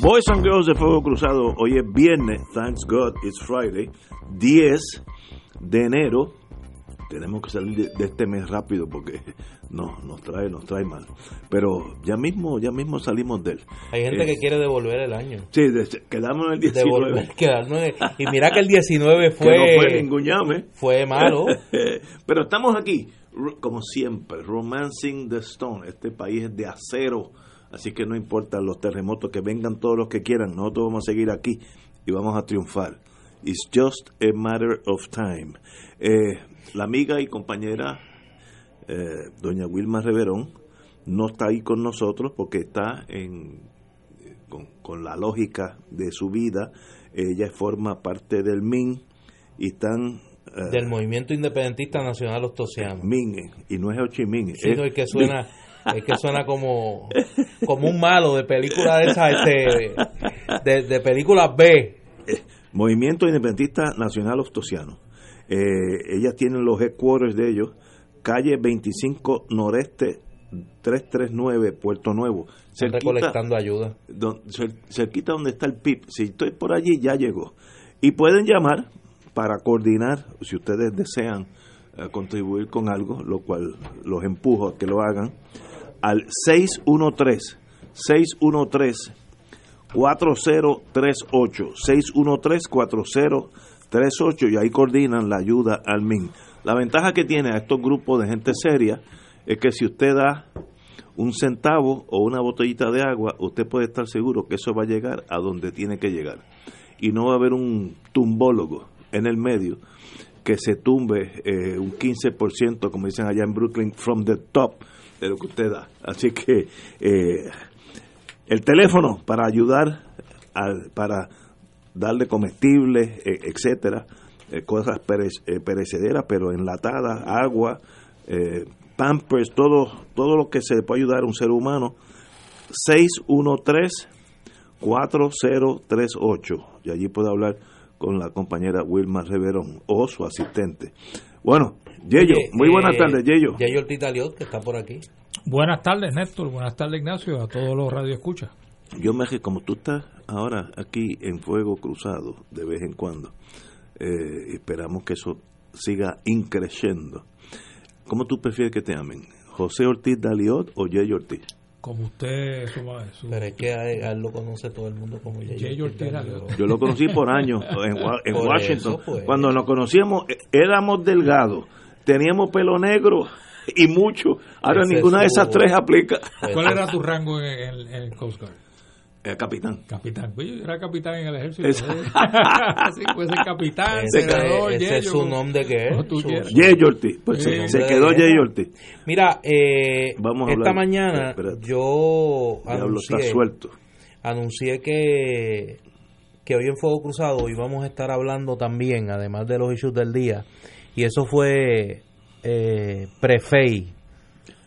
Boys and Girls de Fuego Cruzado, hoy es viernes, thanks God, it's Friday, 10 de enero. Tenemos que salir de, de este mes rápido porque no, nos trae, nos trae mal. Pero ya mismo, ya mismo salimos de él. Hay gente Eh, que quiere devolver el año. Sí, de- quedamos en el 19. Devolver, quedarnos en- y mira que el 19 que fue, no fue ningún llame. fue malo. Pero estamos aquí, como siempre, romancing the stone. Este país es de acero, así que no importa los terremotos, que vengan todos los que quieran. Nosotros vamos a seguir aquí y vamos a triunfar. It's just a matter of time. Eh, la amiga y compañera eh, doña Wilma Reverón no está ahí con nosotros porque está en con, con la lógica de su vida. Ella forma parte del MIN y están eh, Del Movimiento Independentista Nacional Ostosiano. Min, eh, y no es Ho Chi Minh. Sí, es no, el que suena, el que suena como, como un malo de película de esas, este, de, de películas B. Movimiento Independentista Nacional Ostosiano. Eh, ellas tienen los headquarters de ellos, calle 25 Noreste 339, Puerto Nuevo. Cerquita, recolectando ayuda. don- cer- cerquita donde está el PIB. Si estoy por allí, ya llegó. Y pueden llamar para coordinar, si ustedes desean eh, contribuir con algo, lo cual los empujo a que lo hagan, al 613 613 4038 613 4038 y ahí coordinan la ayuda al MIN. La ventaja que tiene a estos grupos de gente seria es que si usted da un centavo o una botellita de agua, usted puede estar seguro que eso va a llegar a donde tiene que llegar. Y no va a haber un tumbólogo en el medio que se tumbe eh, un 15%, como dicen allá en Brooklyn, from the top de lo que usted da. Así que eh, el teléfono para ayudar, al- para darle comestibles, eh, etcétera, eh, cosas perec- perecederas, pero enlatadas, agua, pampers, todo, todo lo que se puede ayudar a un ser humano, 613-4038. Y allí puede hablar con la compañera Wilma Reverón o su asistente. Bueno, Yeyo, muy buenas eh, tardes, Yeyo. Yayo Ortiz Aliot, que está por aquí. Buenas tardes, Néstor. Buenas tardes, Ignacio, a todos los radioescuchas. Yo me como tú estás ahora aquí en fuego cruzado de vez en cuando. eh, esperamos que eso siga increciendo. ¿Cómo tú prefieres que te amen? ¿José Ortiz Daliot o Jay Ortiz? Como usted, su, su- Pero es que a él, a él lo conoce todo el mundo como Yayo Ortiz Ortiz Aliot. Aliot. Yo lo conocí por años en, en Washington. eso, pues. Cuando nos conocíamos éramos delgados, teníamos pelo negro y mucho. Ahora ninguna de esas tres aplica. Pues, ¿Cuál era tu rango en, en- en el Coast Guard? Eh, capitán. Capitán. Pues yo era capitán en el ejército. Así puede ser capitán, Ese, senador, ese es su nombre que es. su-. Jay Ortiz. Pues Sí. se, se quedó Jay Ortiz. Mira, eh, Vamos a esta hablar- mañana Espérate. yo Diablo está anuncié, suelto. anuncié que, que hoy en Fuego Cruzado íbamos a estar hablando también, además de los issues del día, y eso fue eh, pre-FEI,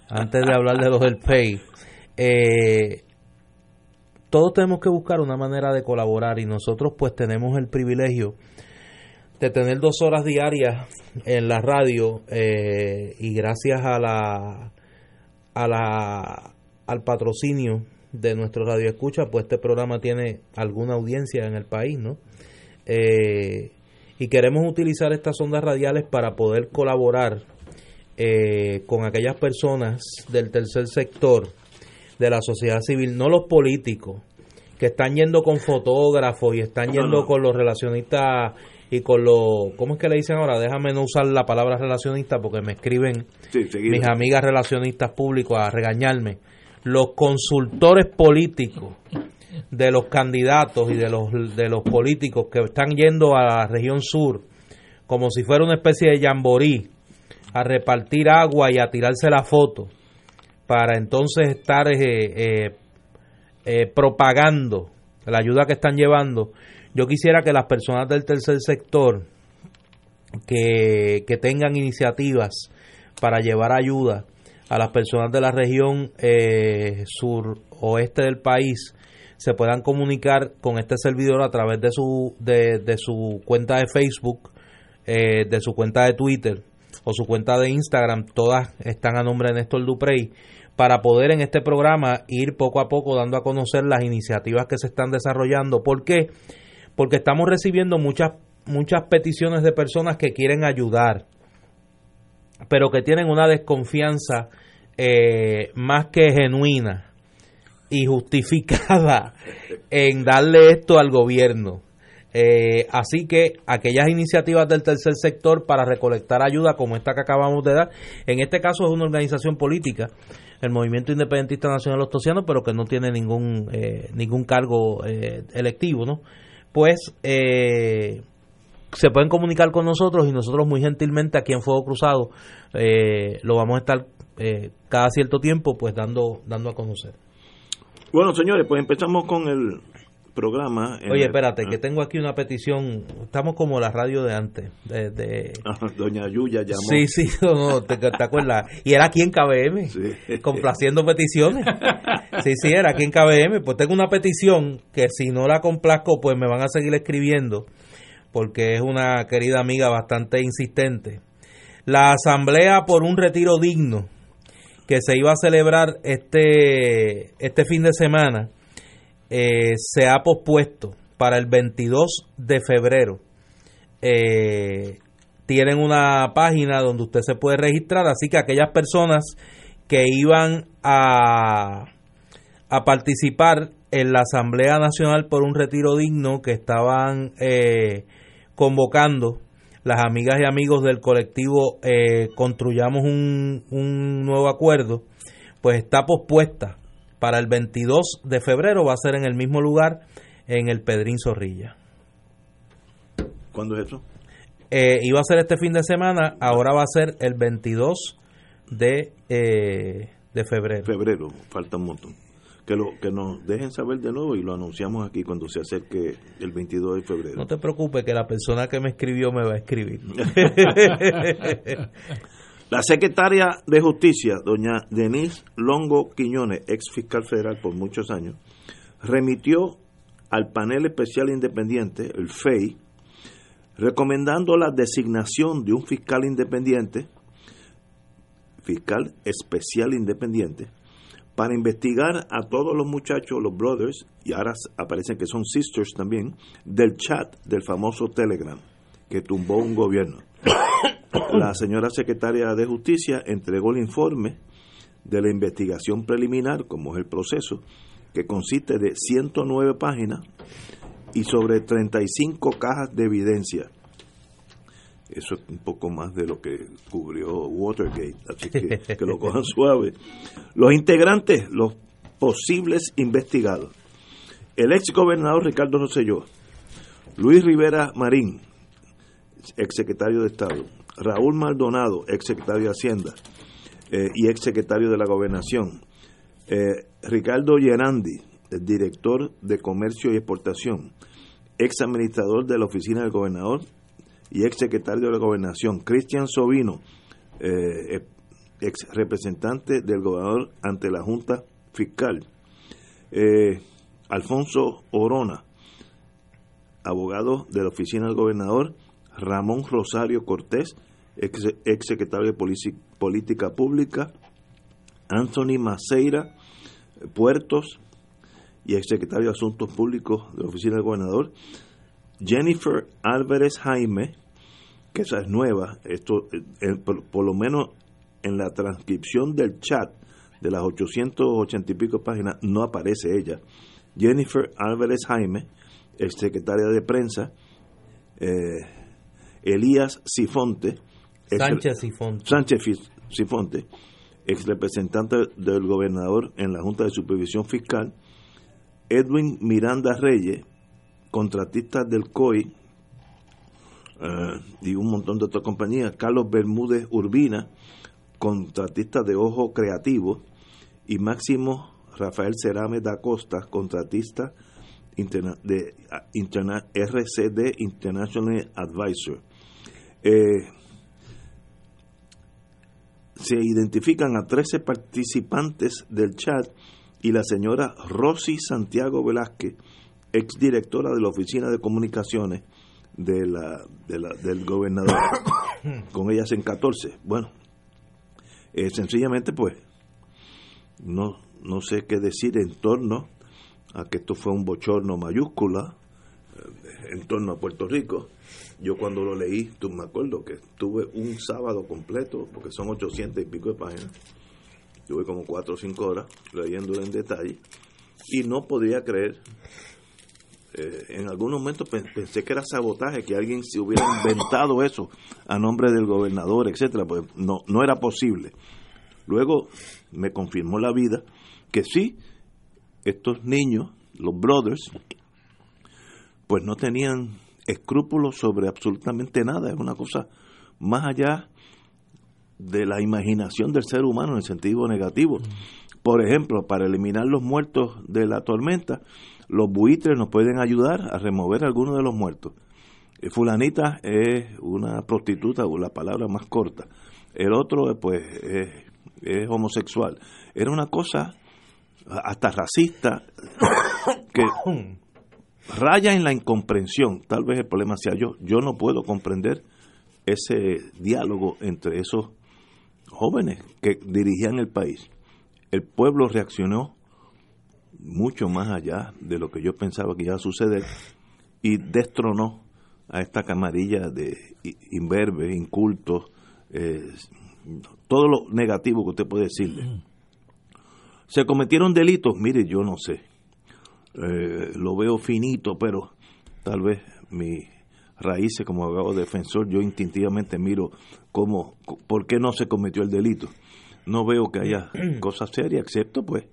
antes de hablar de los del PEI. Eh, todos tenemos que buscar una manera de colaborar y nosotros pues tenemos el privilegio de tener dos horas diarias en la radio eh, y gracias a la a la al patrocinio de nuestro radio escucha pues este programa tiene alguna audiencia en el país no Eh, y queremos utilizar estas ondas radiales para poder colaborar eh, con aquellas personas del tercer sector de la sociedad civil no los políticos que están yendo con fotógrafos y están yendo con los relacionistas y con los ¿cómo es que le dicen ahora? déjame no usar la palabra relacionista porque me escriben Sí, mis amigas relacionistas públicos a regañarme. Los consultores políticos de los candidatos y de los de los políticos que están yendo a la región sur como si fuera una especie de jamborí a repartir agua y a tirarse la foto para entonces estar eh, eh, eh, propagando la ayuda que están llevando. Yo quisiera que las personas del tercer sector que, que tengan iniciativas para llevar ayuda a las personas de la región eh, sur oeste del país se puedan comunicar con este servidor a través de su de, de su cuenta de Facebook, eh, de su cuenta de Twitter o su cuenta de Instagram, todas están a nombre de Néstor Duprey, para poder en este programa ir poco a poco dando a conocer las iniciativas que se están desarrollando. ¿Por qué? Porque estamos recibiendo muchas muchas peticiones de personas que quieren ayudar, pero que tienen una desconfianza eh, más que genuina y justificada en darle esto al gobierno. Eh, así que aquellas iniciativas del tercer sector para recolectar ayuda como esta que acabamos de dar, en este caso es una organización política, el Movimiento Independentista Nacional Ostosiano, pero que no tiene ningún eh, ningún cargo electivo, ¿no? Pues se pueden comunicar con nosotros y nosotros muy gentilmente aquí en Fuego Cruzado eh, lo vamos a estar eh, cada cierto tiempo pues dando dando a conocer. Bueno, señores, pues empezamos con el programa. Oye, espérate, que tengo aquí una petición. Estamos como la radio de antes. De, Doña Yuya llamó. Sí, sí, no, te, acuerdas. Y era aquí en KBM, complaciendo peticiones. Sí, sí, era aquí en KBM. Pues tengo una petición que si no la complazco, pues me van a seguir escribiendo porque es una querida amiga bastante insistente. La asamblea por un retiro digno que se iba a celebrar este, este fin de semana eh, se ha pospuesto para el 22 de febrero. Eh, tienen una página donde usted se puede registrar, así que aquellas personas que iban a, a participar en la Asamblea Nacional por un retiro digno que estaban eh, convocando las amigas y amigos del colectivo eh, Construyamos un, un nuevo acuerdo, pues está pospuesta para el 22 de febrero, va a ser en el mismo lugar, en el Pedrín Zorrilla. ¿Cuándo es eso? Eh, iba a ser este fin de semana, ahora va a ser el 22 de, eh, de febrero. Febrero, falta un montón que, lo, que nos dejen saber de nuevo y lo anunciamos aquí cuando se acerque el 22 de febrero. No te preocupes que la persona que me escribió me va a escribir. la secretaria de Justicia, doña Denise Longo Quiñones, ex fiscal federal por muchos años, remitió al panel especial independiente, el FEI, recomendando la designación de un fiscal independiente, fiscal especial independiente, para investigar a todos los muchachos, los brothers, y ahora aparecen que son sisters también, del chat del famoso Telegram que tumbó un gobierno. La señora secretaria de Justicia entregó el informe de la investigación preliminar, como es el proceso, que consiste de 109 páginas y sobre 35 cajas de evidencia eso es un poco más de lo que cubrió Watergate, así que que lo cojan suave. Los integrantes, los posibles investigados. El ex gobernador Ricardo Rosselló, Luis Rivera Marín, ex secretario de Estado, Raúl Maldonado, ex secretario de Hacienda eh, y ex secretario de la Gobernación, eh, Ricardo Gerandi, el director de Comercio y Exportación, ex administrador de la Oficina del Gobernador y ex secretario de la Gobernación, Cristian Sobino, eh, ex representante del gobernador ante la Junta Fiscal, eh, Alfonso Orona, abogado de la Oficina del Gobernador, Ramón Rosario Cortés, ex secretario de Política Pública, Anthony Maceira Puertos y ex secretario de Asuntos Públicos de la Oficina del Gobernador, Jennifer Álvarez Jaime, que esa es nueva, esto eh, por, lo menos en la transcripción del chat de las 880 y pico páginas no aparece ella. Jennifer Álvarez Jaime, ex secretaria de prensa, eh, Elías Sifonte, Sánchez Sifonte. Sánchez Sifonte, ex representante del gobernador en la Junta de Supervisión Fiscal, Edwin Miranda Reyes, contratista del COI, eh, y un montón de otras compañías, Carlos Bermúdez Urbina, contratista de Ojo Creativo, y Máximo Rafael Cerame da Costa, contratista de interna, RCD International Advisor. Eh, se identifican a 13 participantes del chat y la señora Rosy Santiago Velázquez, exdirectora de la Oficina de Comunicaciones de la, del gobernador. Con ellas en 14. Bueno, eh, sencillamente pues no, no sé qué decir en torno a que esto fue un bochorno mayúscula eh, en torno a Puerto Rico. Yo cuando lo leí, tú me acuerdo que tuve un sábado completo, porque son 800 y pico de páginas, tuve como 4 o 5 horas leyéndolo en detalle, y no podía creer, eh, en algunos momentos pensé que era sabotaje, que alguien se hubiera inventado eso a nombre del gobernador, etcétera, pues no, no era posible. Luego me confirmó la vida que sí, estos niños, los brothers, pues no tenían escrúpulos sobre absolutamente nada, es una cosa más allá de la imaginación del ser humano en el sentido negativo. Por ejemplo, para eliminar los muertos de la tormenta, los buitres nos pueden ayudar a remover algunos de los muertos. Eh, fulanita es una prostituta, o la palabra más corta. El otro, pues, es, es homosexual. Era una cosa hasta racista, que raya en la incomprensión. Tal vez el problema sea yo. Yo no puedo comprender ese diálogo entre esos jóvenes que dirigían el país. El pueblo reaccionó mucho más allá de lo que yo pensaba que iba a suceder y destronó a esta camarilla de imberbes, incultos, eh, todo lo negativo que usted puede decirle. ¿Se cometieron delitos? Mire, yo no sé. Eh, lo veo finito, pero tal vez mi raíces como abogado defensor, yo instintivamente miro cómo, por qué no se cometió el delito. No veo que haya cosas serias, excepto pues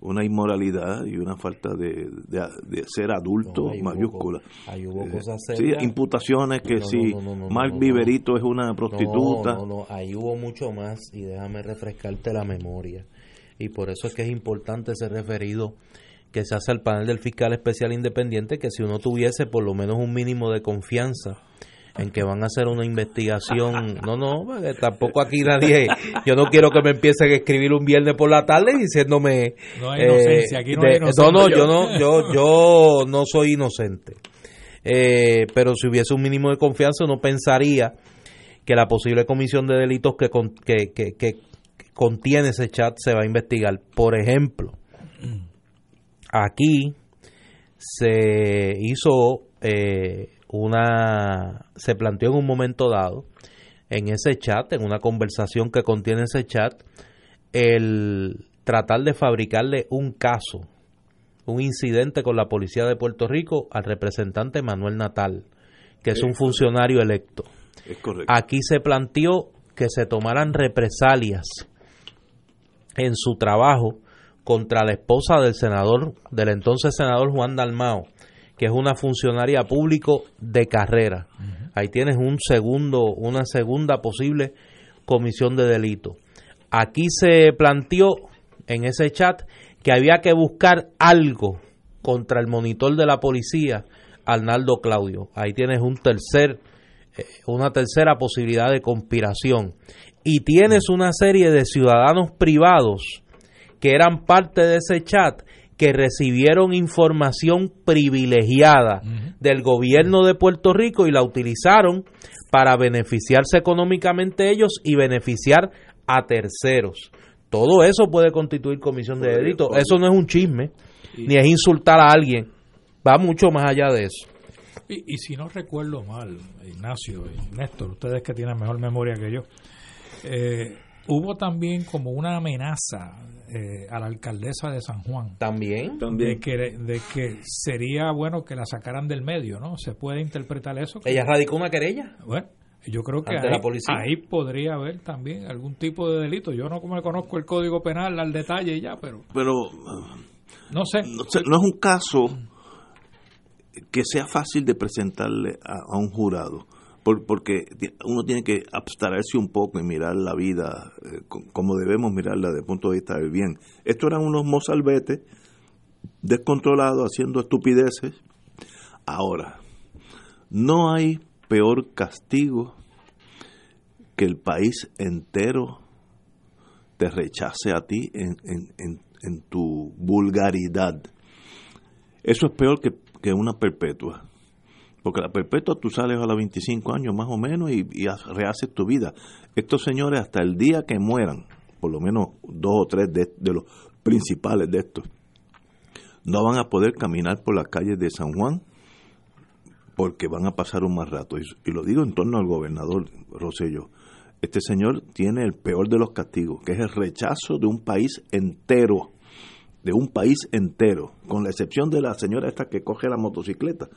una inmoralidad y una falta de, de, ser adulto mayúscula. ahí hubo eh, cosas serias. Sí, imputaciones que si Mark Viverito es una prostituta. No, no, ahí hubo mucho más y déjame refrescarte la memoria y por eso es que es importante ser referido que se hace al panel del fiscal especial independiente, que si uno tuviese por lo menos un mínimo de confianza en que van a hacer una investigación. No, no, tampoco aquí nadie. Yo no quiero que me empiecen a escribir un viernes por la tarde diciéndome. No hay inocencia, aquí no hay inocencia. No, no, yo no, yo, yo no soy inocente. Eh, pero si hubiese un mínimo de confianza, uno pensaría que la posible comisión de delitos que, que, que, que contiene ese chat se va a investigar. Por ejemplo, aquí se hizo eh, una, se planteó en un momento dado, en ese chat, en una conversación que contiene ese chat, el tratar de fabricarle un caso, un incidente con la policía de Puerto Rico al representante Manuel Natal, que es un funcionario electo. Aquí se planteó que se tomaran represalias en su trabajo contra la esposa del senador, del entonces senador Juan Dalmao, que es una funcionaria público de carrera. Ahí tienes un segundo, una segunda posible comisión de delito. Aquí se planteó en ese chat que había que buscar algo contra el monitor de la policía, Arnaldo Claudio. Ahí tienes un tercer, eh, una tercera posibilidad de conspiración y tienes una serie de ciudadanos privados que eran parte de ese chat que recibieron información privilegiada del gobierno de Puerto Rico y la utilizaron para beneficiarse económicamente ellos y beneficiar a terceros. Todo eso puede constituir comisión de delito. Eso no es un chisme, ni es insultar a alguien. Va mucho más allá de eso. Y, y si no recuerdo mal, Ignacio y Néstor, ustedes que tienen mejor memoria que yo, eh, hubo también como una amenaza eh, a la alcaldesa de San Juan. También. De que, de que sería bueno que la sacaran del medio, ¿no? ¿Se puede interpretar eso? ¿Ella radicó una querella? Bueno, yo creo que ahí, podría haber también algún tipo de delito. Yo no como conozco el Código Penal al detalle ya, pero... Pero... No sé. No, no es un caso que sea fácil de presentarle a un jurado porque uno tiene que abstraerse un poco y mirar la vida eh, como debemos mirarla desde el punto de vista del bien. Estos eran unos mozalbetes descontrolado haciendo estupideces. Ahora, no hay peor castigo que el país entero te rechace a ti en, en, en, tu vulgaridad. Eso es peor que, que, una perpetua. Porque la perpetua tú sales a los 25 años más o menos y, y rehaces tu vida. Estos señores hasta el día que mueran, por lo menos dos o tres de, los principales de estos, no van a poder caminar por las calles de San Juan porque van a pasar un mal rato. Y, lo digo en torno al gobernador Rosello. Este señor tiene el peor de los castigos, que es el rechazo de un país entero, de un país entero, con la excepción de la señora esta que coge la motocicleta.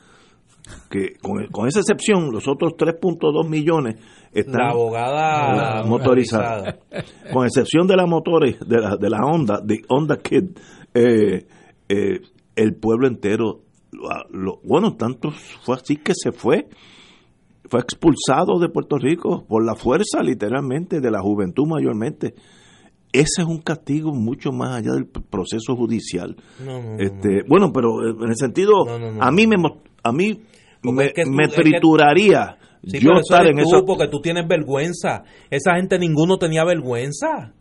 Que con, con esa excepción, los otros 3.2 millones están la abogada motorizadas. Con excepción de la motores, de la, de la Honda, de Honda Kid, eh, eh, el pueblo entero lo, bueno, tanto fue así que se fue, fue expulsado de Puerto Rico por la fuerza literalmente de la juventud mayormente. Ese es un castigo mucho más allá del proceso judicial. este, bueno, pero en el sentido, a mí me a mí me, trituraría yo estar en eso. Porque tú tienes vergüenza. Esa gente ninguno tenía vergüenza.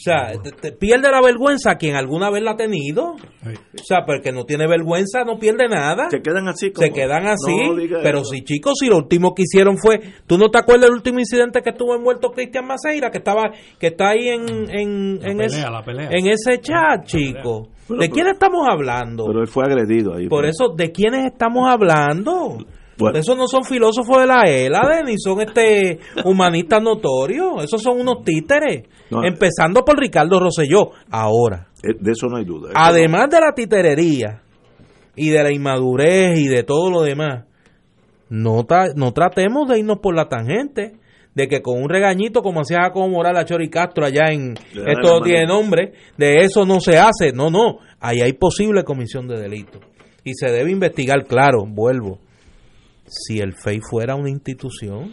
O sea, te, pierde la vergüenza quien alguna vez la ha tenido. O sea, porque no tiene vergüenza, no pierde nada. Se quedan así. Se quedan así. pero sí, chicos, si lo último que hicieron fue. ¿Tú no te acuerdas del último incidente que estuvo envuelto Cristian Maceira? Que estaba que está ahí en, en, ese, en ese chat, chico. ¿De quién estamos hablando? Pero él fue agredido ahí. Por eso, ¿de quiénes estamos hablando? Esos no son filósofos de la ELADE, ni son este humanistas notorios. Esos son unos títeres. Empezando por Ricardo Rosselló. Ahora. Eh, de eso no hay duda. Además de la titerería y de la inmadurez y de todo lo demás, no, no tratemos de irnos por la tangente de que con un regañito como hacía Jacobo Morales a Chori Castro allá en esto no tiene nombre, de eso no se hace. No, no, ahí hay posible comisión de delito. Y se debe investigar, claro, vuelvo si el FEI fuera una institución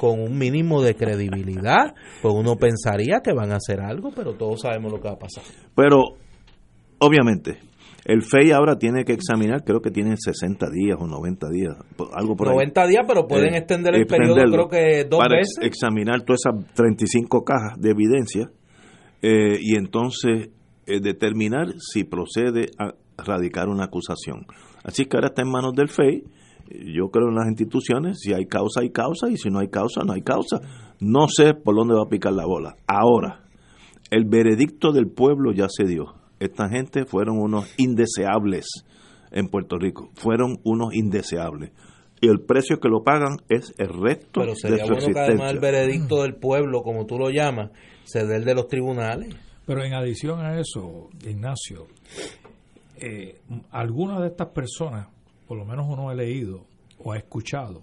con un mínimo de credibilidad, pues uno pensaría que van a hacer algo, pero todos sabemos lo que va a pasar. Pero, obviamente, el FEI ahora tiene que examinar, creo que tienen 60 días o 90 días, algo por 90 días, pero pueden eh, extender el periodo, creo que dos para veces. examinar todas esas 35 cajas de evidencia eh, y entonces eh, determinar si procede a radicar una acusación. Así que ahora está en manos del FEI yo creo en las instituciones, si hay causa, hay causa, y si no hay causa, no hay causa. No sé por dónde va a picar la bola. Ahora, el veredicto del pueblo ya se dio. Esta gente fueron unos indeseables en Puerto Rico, fueron unos indeseables. Y el precio que lo pagan es el resto Pero sería de su bueno que además el veredicto del pueblo, como tú lo llamas, se dé el de los tribunales. Pero en adición a eso, Ignacio, eh, algunas de estas personas por lo menos uno ha leído o ha escuchado,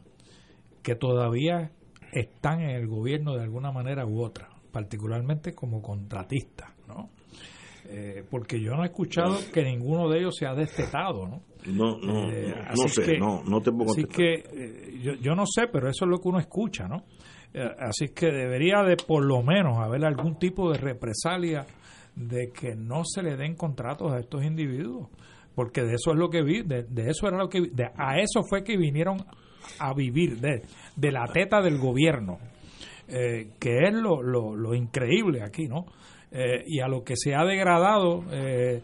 que todavía están en el gobierno de alguna manera u otra, particularmente como contratistas, ¿no? Eh, porque yo no he escuchado que ninguno de ellos se ha destetado, ¿no? No, no, eh, no sé, no, no te puedo Así que eh, yo, yo no sé, pero eso es lo que uno escucha, ¿no? así que debería de por lo menos haber algún tipo de represalia de que no se le den contratos a estos individuos porque de eso es lo que vi, de, eso era lo que a eso fue que vinieron a vivir de, de la teta del gobierno, eh, que es lo, lo, increíble aquí, ¿no? Eh, y a lo que se ha degradado eh,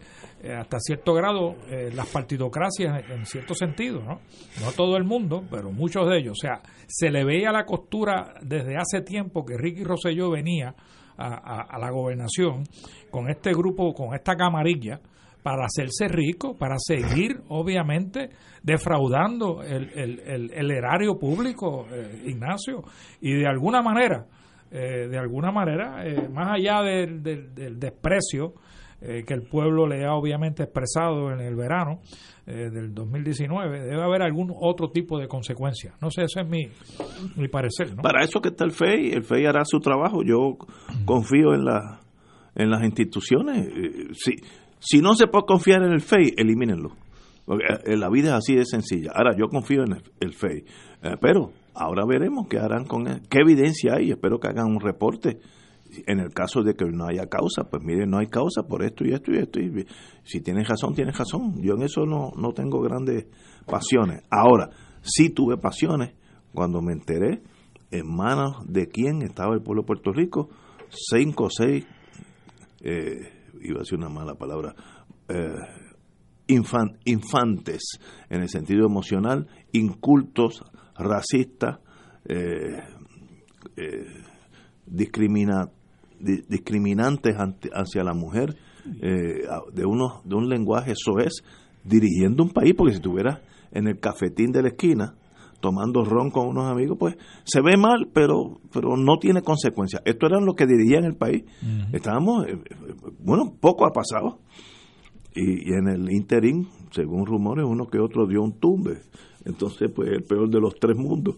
hasta cierto grado las partidocracias en, cierto sentido, ¿no? No todo el mundo, pero muchos de ellos. O sea, se le veía la costura desde hace tiempo que Ricky Rosselló venía a, a la gobernación con este grupo, con esta camarilla, para hacerse rico, para seguir, obviamente, defraudando el, el, el, erario público, eh, Ignacio, y de alguna manera, eh, de alguna manera, eh, más allá del, del, desprecio que el pueblo le ha obviamente expresado en el verano del 2019, debe haber algún otro tipo de consecuencia. No sé, ese es mi, mi parecer. Para eso que está el FEI, el FEI hará su trabajo, yo confío en la en las instituciones. Sí, si no se puede confiar en el FEI, elimínenlo. Porque eh, la vida es así de sencilla. Ahora, yo confío en el, FEI. Eh, pero ahora veremos qué harán con él. qué evidencia hay. Espero que hagan un reporte en el caso de que no haya causa, pues mire, no hay causa por esto y esto y esto. Y si tienes razón, tienes razón. Yo en eso no, no tengo grandes pasiones. Ahora, sí tuve pasiones cuando me enteré en manos de quién estaba el pueblo de Puerto Rico, cinco o seis, eh, iba a decir una mala palabra, eh, infantes en el sentido emocional, incultos, racistas, eh, eh discriminantes hacia la mujer, eh, de, uno, de un lenguaje es dirigiendo un país, porque si estuviera en el cafetín de la esquina, tomando ron con unos amigos, pues se ve mal, pero pero no tiene consecuencias. Esto eran los que dirigían el país. Estábamos, eh, bueno, poco ha pasado. Y, en el interín, según rumores, uno que otro dio un tumbe. Entonces, pues el peor de los tres mundos.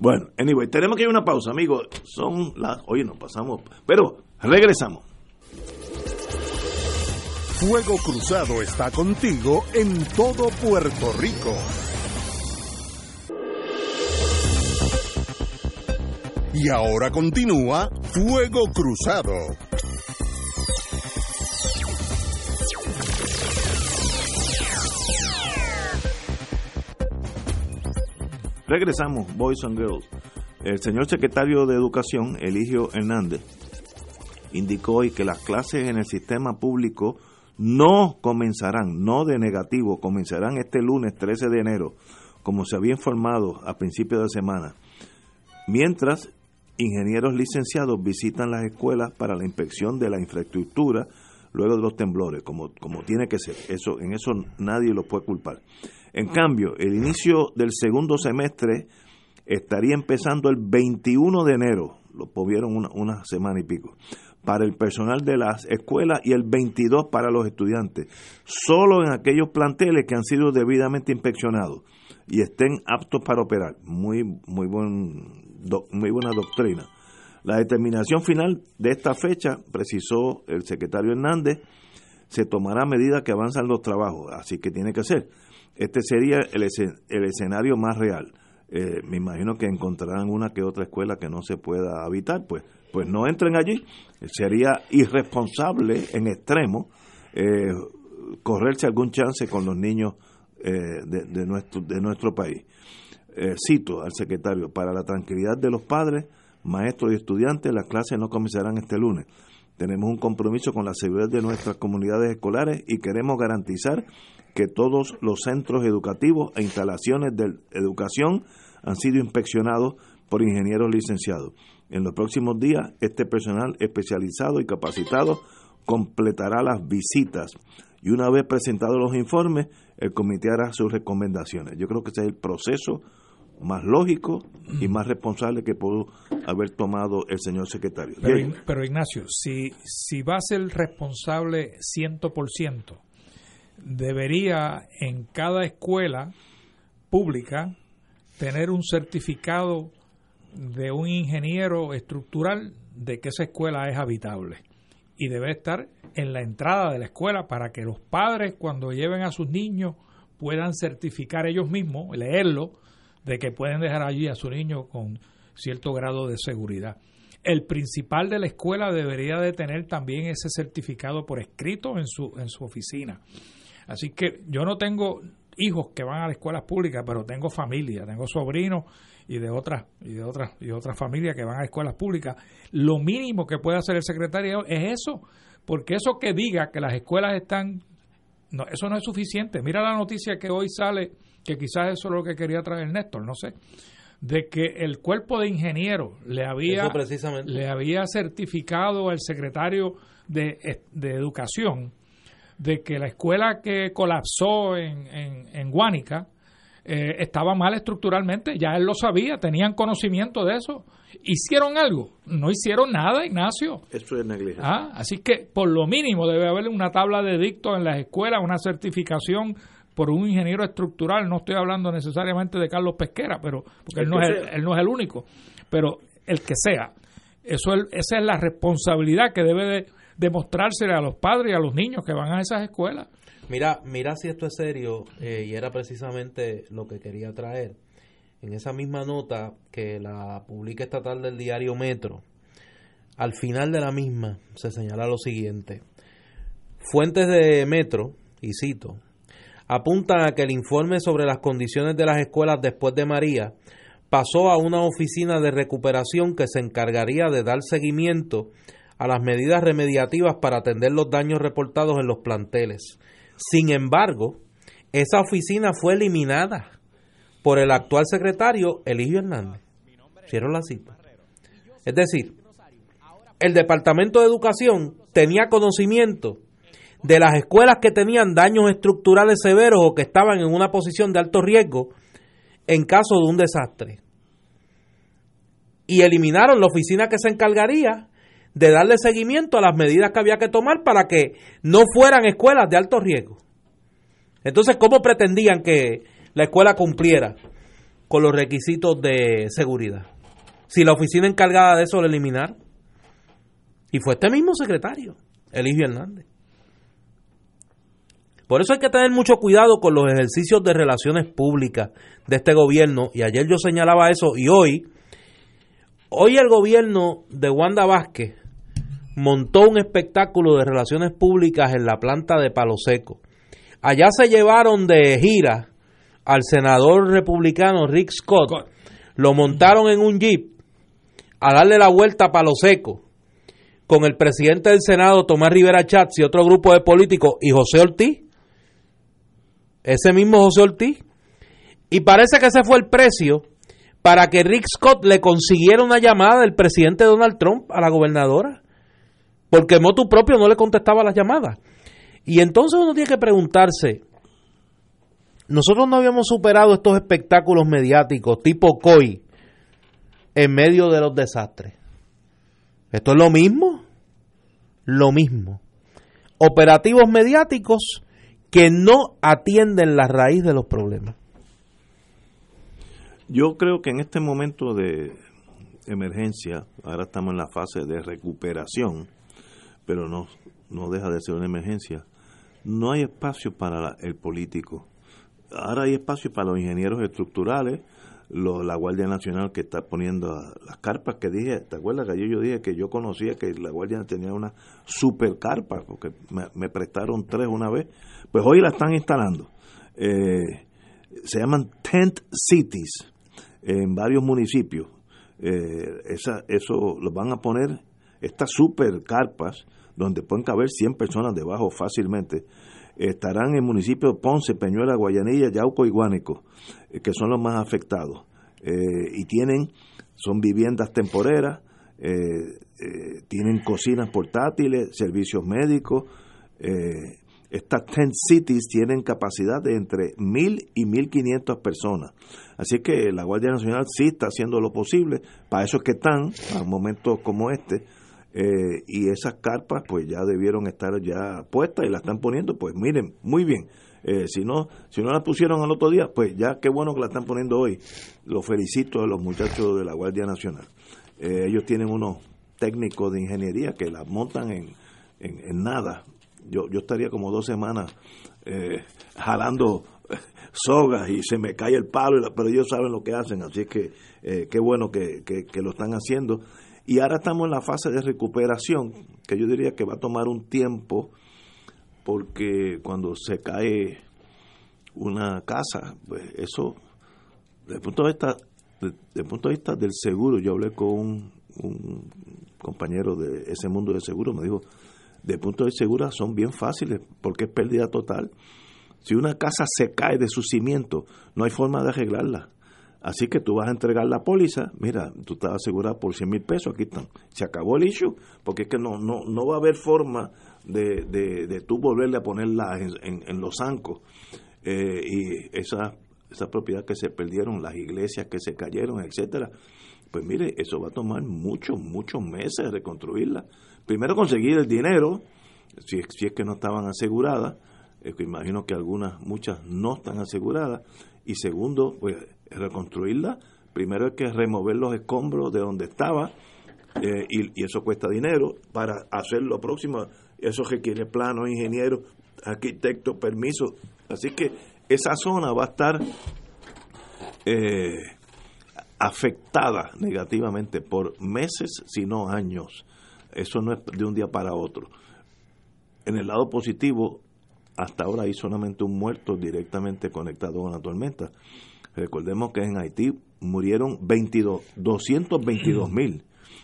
Bueno, anyway, tenemos que ir a una pausa, amigos. Son las. Oye, nos pasamos. Pero regresamos. Fuego Cruzado está contigo en todo Puerto Rico. Y ahora continúa Fuego Cruzado. Regresamos, Boys and Girls. El señor secretario de Educación, Eligio Hernández, indicó hoy que las clases en el sistema público no comenzarán, no de negativo, comenzarán este lunes 13 de enero, como se había informado a principios de semana. Mientras ingenieros licenciados visitan las escuelas para la inspección de la infraestructura luego de los temblores, como, como tiene que ser. Eso, en eso nadie lo puede culpar. En cambio, el inicio del segundo semestre estaría empezando el 21 de enero, lo movieron una, una semana y pico, para el personal de las escuelas y el 22 para los estudiantes, solo en aquellos planteles que han sido debidamente inspeccionados y estén aptos para operar. Muy, muy buen muy buena doctrina. La determinación final de esta fecha, precisó el secretario Hernández, se tomará a medida que avanzan los trabajos, así que tiene que ser. Este sería el, el escenario más real. Eh, me imagino que encontrarán una que otra escuela que no se pueda habitar, pues, pues no entren allí. Sería irresponsable en extremo eh, correrse algún chance con los niños eh, de, nuestro, de nuestro país. Eh, cito al secretario, para la tranquilidad de los padres, maestros y estudiantes, las clases no comenzarán este lunes. Tenemos un compromiso con la seguridad de nuestras comunidades escolares y queremos garantizar que todos los centros educativos e instalaciones de educación han sido inspeccionados por ingenieros licenciados. En los próximos días, este personal especializado y capacitado completará las visitas y una vez presentados los informes, el comité hará sus recomendaciones. Yo creo que ese es el proceso más lógico y más responsable que pudo haber tomado el señor secretario. Pero, Ignacio, si, si va a ser responsable 100%, debería en cada escuela pública tener un certificado de un ingeniero estructural de que esa escuela es habitable. Y debe estar en la entrada de la escuela para que los padres cuando lleven a sus niños puedan certificar ellos mismos, leerlo, de que pueden dejar allí a su niño con cierto grado de seguridad. El principal de la escuela debería de tener también ese certificado por escrito en su, en su oficina. Así que yo no tengo hijos que van a las escuelas públicas, pero tengo familia, tengo sobrinos y de otras y de otras y otras familias que van a escuelas públicas. Lo mínimo que puede hacer el secretario es eso, porque eso que diga que las escuelas están no, eso no es suficiente. Mira la noticia que hoy sale que quizás eso es lo que quería traer Néstor, no sé, de que el cuerpo de ingenieros le había, le había certificado al secretario de, Educación de que la escuela que colapsó en, en, Guánica eh, estaba mal estructuralmente, ya él lo sabía, tenían conocimiento de eso. ¿Hicieron algo? No hicieron nada, Ignacio. Eso es negligencia. Ah, así que por lo mínimo debe haber una tabla de dictos en las escuelas, una certificación por un ingeniero estructural, no estoy hablando necesariamente de Carlos Pesquera, pero porque él no, es el, él no es el único, pero el que sea. Eso es, esa es la responsabilidad que debe de demostrársele a los padres y a los niños que van a esas escuelas. Mira, mira si esto es serio, eh, y era precisamente lo que quería traer. En esa misma nota que la publica esta tarde el diario Metro, al final de la misma se señala lo siguiente. Fuentes de Metro, y cito, apuntan a que el informe sobre las condiciones de las escuelas después de María pasó a una oficina de recuperación que se encargaría de dar seguimiento a las medidas remediativas para atender los daños reportados en los planteles. Sin embargo, esa oficina fue eliminada por el actual secretario Eligio Hernández. Cierro la cita. Es decir, el Departamento de Educación tenía conocimiento de las escuelas que tenían daños estructurales severos o que estaban en una posición de alto riesgo en caso de un desastre. Y eliminaron la oficina que se encargaría de darle seguimiento a las medidas que había que tomar para que no fueran escuelas de alto riesgo. Entonces, ¿cómo pretendían que la escuela cumpliera con los requisitos de seguridad? Si la oficina encargada de eso la eliminaron. Y fue este mismo secretario, Eligio Hernández. Por eso hay que tener mucho cuidado con los ejercicios de relaciones públicas de este gobierno. Y ayer yo señalaba eso y hoy, hoy el gobierno de Wanda Vázquez montó un espectáculo de relaciones públicas en la planta de Palo Seco. Allá se llevaron de gira al senador republicano Rick Scott, lo montaron en un jeep a darle la vuelta a Palo Seco con el presidente del Senado Tomás Rivera Chats y otro grupo de políticos y José Ortiz, ese mismo José Ortiz, y parece que ese fue el precio para que Rick Scott le consiguiera una llamada del presidente Donald Trump a la gobernadora porque motu propio no le contestaba las llamadas. Y entonces uno tiene que preguntarse, nosotros no habíamos superado estos espectáculos mediáticos tipo COI en medio de los desastres. Esto es lo mismo, lo mismo. Operativos mediáticos que no atienden la raíz de los problemas. Yo creo que en este momento de emergencia, ahora estamos en la fase de recuperación, pero no, no deja de ser una emergencia. No hay espacio para el político. Ahora hay espacio para los ingenieros estructurales, la Guardia Nacional que está poniendo las carpas que dije, ¿te acuerdas que ayer yo dije que yo conocía que la Guardia tenía una super carpa, porque me, prestaron tres una vez? Pues hoy la están instalando. Eh, se llaman tent cities en varios municipios. Eh, esa, eso lo van a poner, estas super carpas donde pueden caber 100 personas debajo fácilmente, estarán en municipios de Ponce, Peñuela, Guayanilla, Yauco y Guánico, eh, que son los más afectados. Eh, y tienen, son viviendas temporeras, eh, tienen cocinas portátiles, servicios médicos. Estas tent cities tienen capacidad de entre 1.000 y 1.500 personas. Así que la Guardia Nacional sí está haciendo lo posible, para eso es que están, a momentos como este, eh, y esas carpas pues ya debieron estar ya puestas y las están poniendo, pues miren, muy bien. Eh, si no si no las pusieron al otro día, pues ya qué bueno que la están poniendo hoy. Los felicito a los muchachos de la Guardia Nacional. Eh, ellos tienen unos técnicos de ingeniería que las montan en, en, nada. Yo, yo estaría como dos semanas jalando sogas y se me cae el palo, pero ellos saben lo que hacen, así que qué bueno que, que lo están haciendo. Y ahora estamos en la fase de recuperación, que yo diría que va a tomar un tiempo, porque cuando se cae una casa, pues eso, desde el punto de vista, desde punto de vista del seguro, yo hablé con un, un compañero de ese mundo de seguro, me dijo, el punto de seguro son bien fáciles, porque es pérdida total. Si una casa se cae de su cimiento, no hay forma de arreglarla. Así que tú vas a entregar la póliza, mira, tú estás asegurado por 100 mil pesos, aquí están. Se acabó el issue, porque es que no, no, no va a haber forma de, de, tú volverle a ponerla en, los zancos. Eh, y esa, esa propiedad que se perdieron, las iglesias que se cayeron, etcétera, pues mire, eso va a tomar muchos, muchos meses reconstruirla. Primero conseguir el dinero, si, es que no estaban aseguradas, eh, imagino que algunas, muchas no están aseguradas, y segundo, pues reconstruirla. Primero hay que remover los escombros de donde estaba eh, y, eso cuesta dinero. Para hacer lo próximo, eso requiere planos, ingenieros, arquitectos, permisos. Así que esa zona va a estar eh, afectada negativamente por meses, si no años. Eso no es de un día para otro. En el lado positivo, hasta ahora hay solamente un muerto directamente conectado con la tormenta. Recordemos que en Haití murieron 22, 222 mil.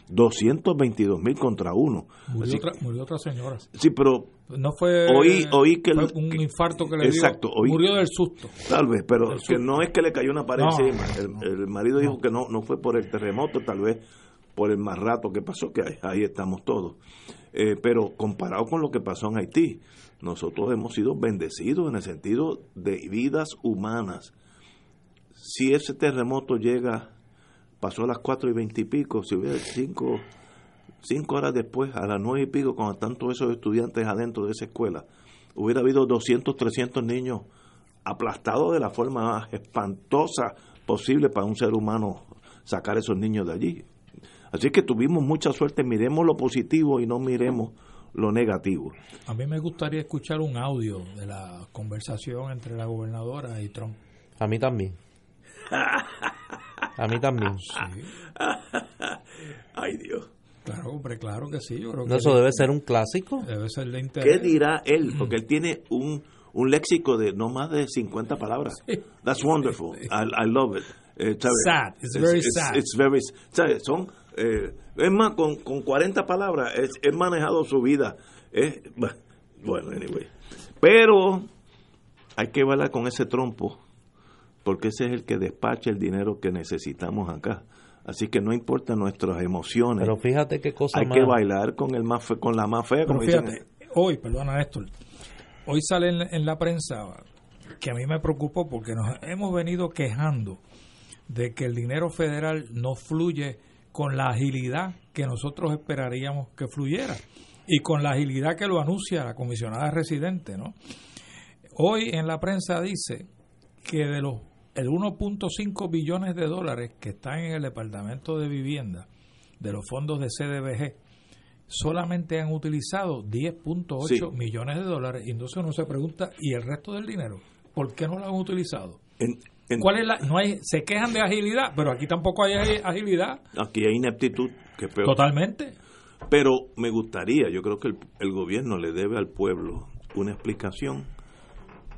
222 mil contra uno. Murió, otra, murió, otra, señora. Sí, pero no fue, oí, oí que fue un infarto que le exacto, dio. murió del susto. Tal vez, pero que no es que le cayó una pared encima. El, el, marido dijo que no, no fue por el terremoto, tal vez por el más rato que pasó, que ahí, estamos todos. Eh, pero comparado con lo que pasó en Haití, nosotros hemos sido bendecidos en el sentido de vidas humanas. Si ese terremoto llega pasó a las cuatro y veinte y pico, si hubiera cinco, cinco horas después, a las nueve y pico, cuando están todos esos estudiantes adentro de esa escuela, hubiera habido 200, 300 niños aplastados de la forma más espantosa posible para un ser humano sacar esos niños de allí. Así que tuvimos mucha suerte, miremos lo positivo y no miremos lo negativo. A mí me gustaría escuchar un audio de la conversación entre la gobernadora y Trump. A mí también. A mí también. Ay, Dios. Claro, hombre, claro que sí. Yo creo que eso debe ser un clásico. Debe ser de interés. ¿Qué dirá él? Porque él tiene un, un léxico de no más de 50 palabras. That's wonderful. I, I love it. Eh, sad. It's very sad. It's, very, Son, eh, es más, con, con 40 palabras, es, es manejado su vida. Es, bueno, anyway. Pero hay que bailar con ese trompo porque ese es el que despacha el dinero que necesitamos acá. Así que no importa nuestras emociones. Pero fíjate qué cosa Hay que bailar con el más con la más fea. Pero fíjate, hoy, perdona Néstor, hoy sale en, la prensa que a mí me preocupó porque nos hemos venido quejando de que el dinero federal no fluye con la agilidad que nosotros esperaríamos que fluyera y con la agilidad que lo anuncia la comisionada residente, ¿no? Hoy en la prensa dice que de los el 1.5 billones de dólares que están en el Departamento de Vivienda de los fondos de CDBG solamente han utilizado 10.8 millones de dólares y entonces uno se pregunta ¿y el resto del dinero? ¿Por qué no lo han utilizado? ¿Cuál es la, no hay, se quejan de agilidad, pero aquí tampoco hay agilidad. Aquí hay ineptitud. Que peor. Totalmente. Pero me gustaría, yo creo que el, el gobierno le debe al pueblo una explicación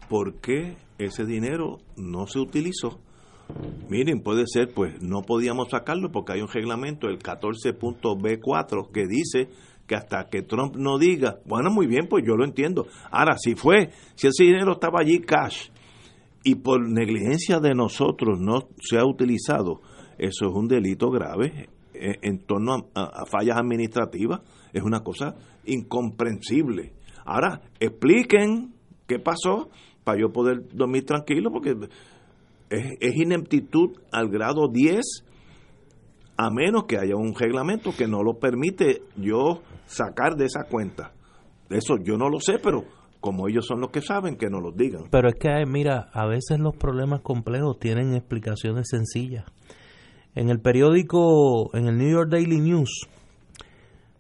por qué ese dinero no se utilizó. Miren, puede ser, pues no podíamos sacarlo porque hay un reglamento, el 14.b4, que dice que hasta que Trump no diga, bueno, muy bien, pues yo lo entiendo. Ahora, si fue, si ese dinero estaba allí cash y por negligencia de nosotros no se ha utilizado, eso es un delito grave eh, en, torno a fallas administrativas, es una cosa incomprensible. Ahora, expliquen qué pasó para yo poder dormir tranquilo, porque es, ineptitud al grado 10, a menos que haya un reglamento que no lo permite yo sacar de esa cuenta. Eso yo no lo sé, pero como ellos son los que saben, que nos lo digan. Pero es que, mira, a veces los problemas complejos tienen explicaciones sencillas. En el periódico, en el New York Daily News,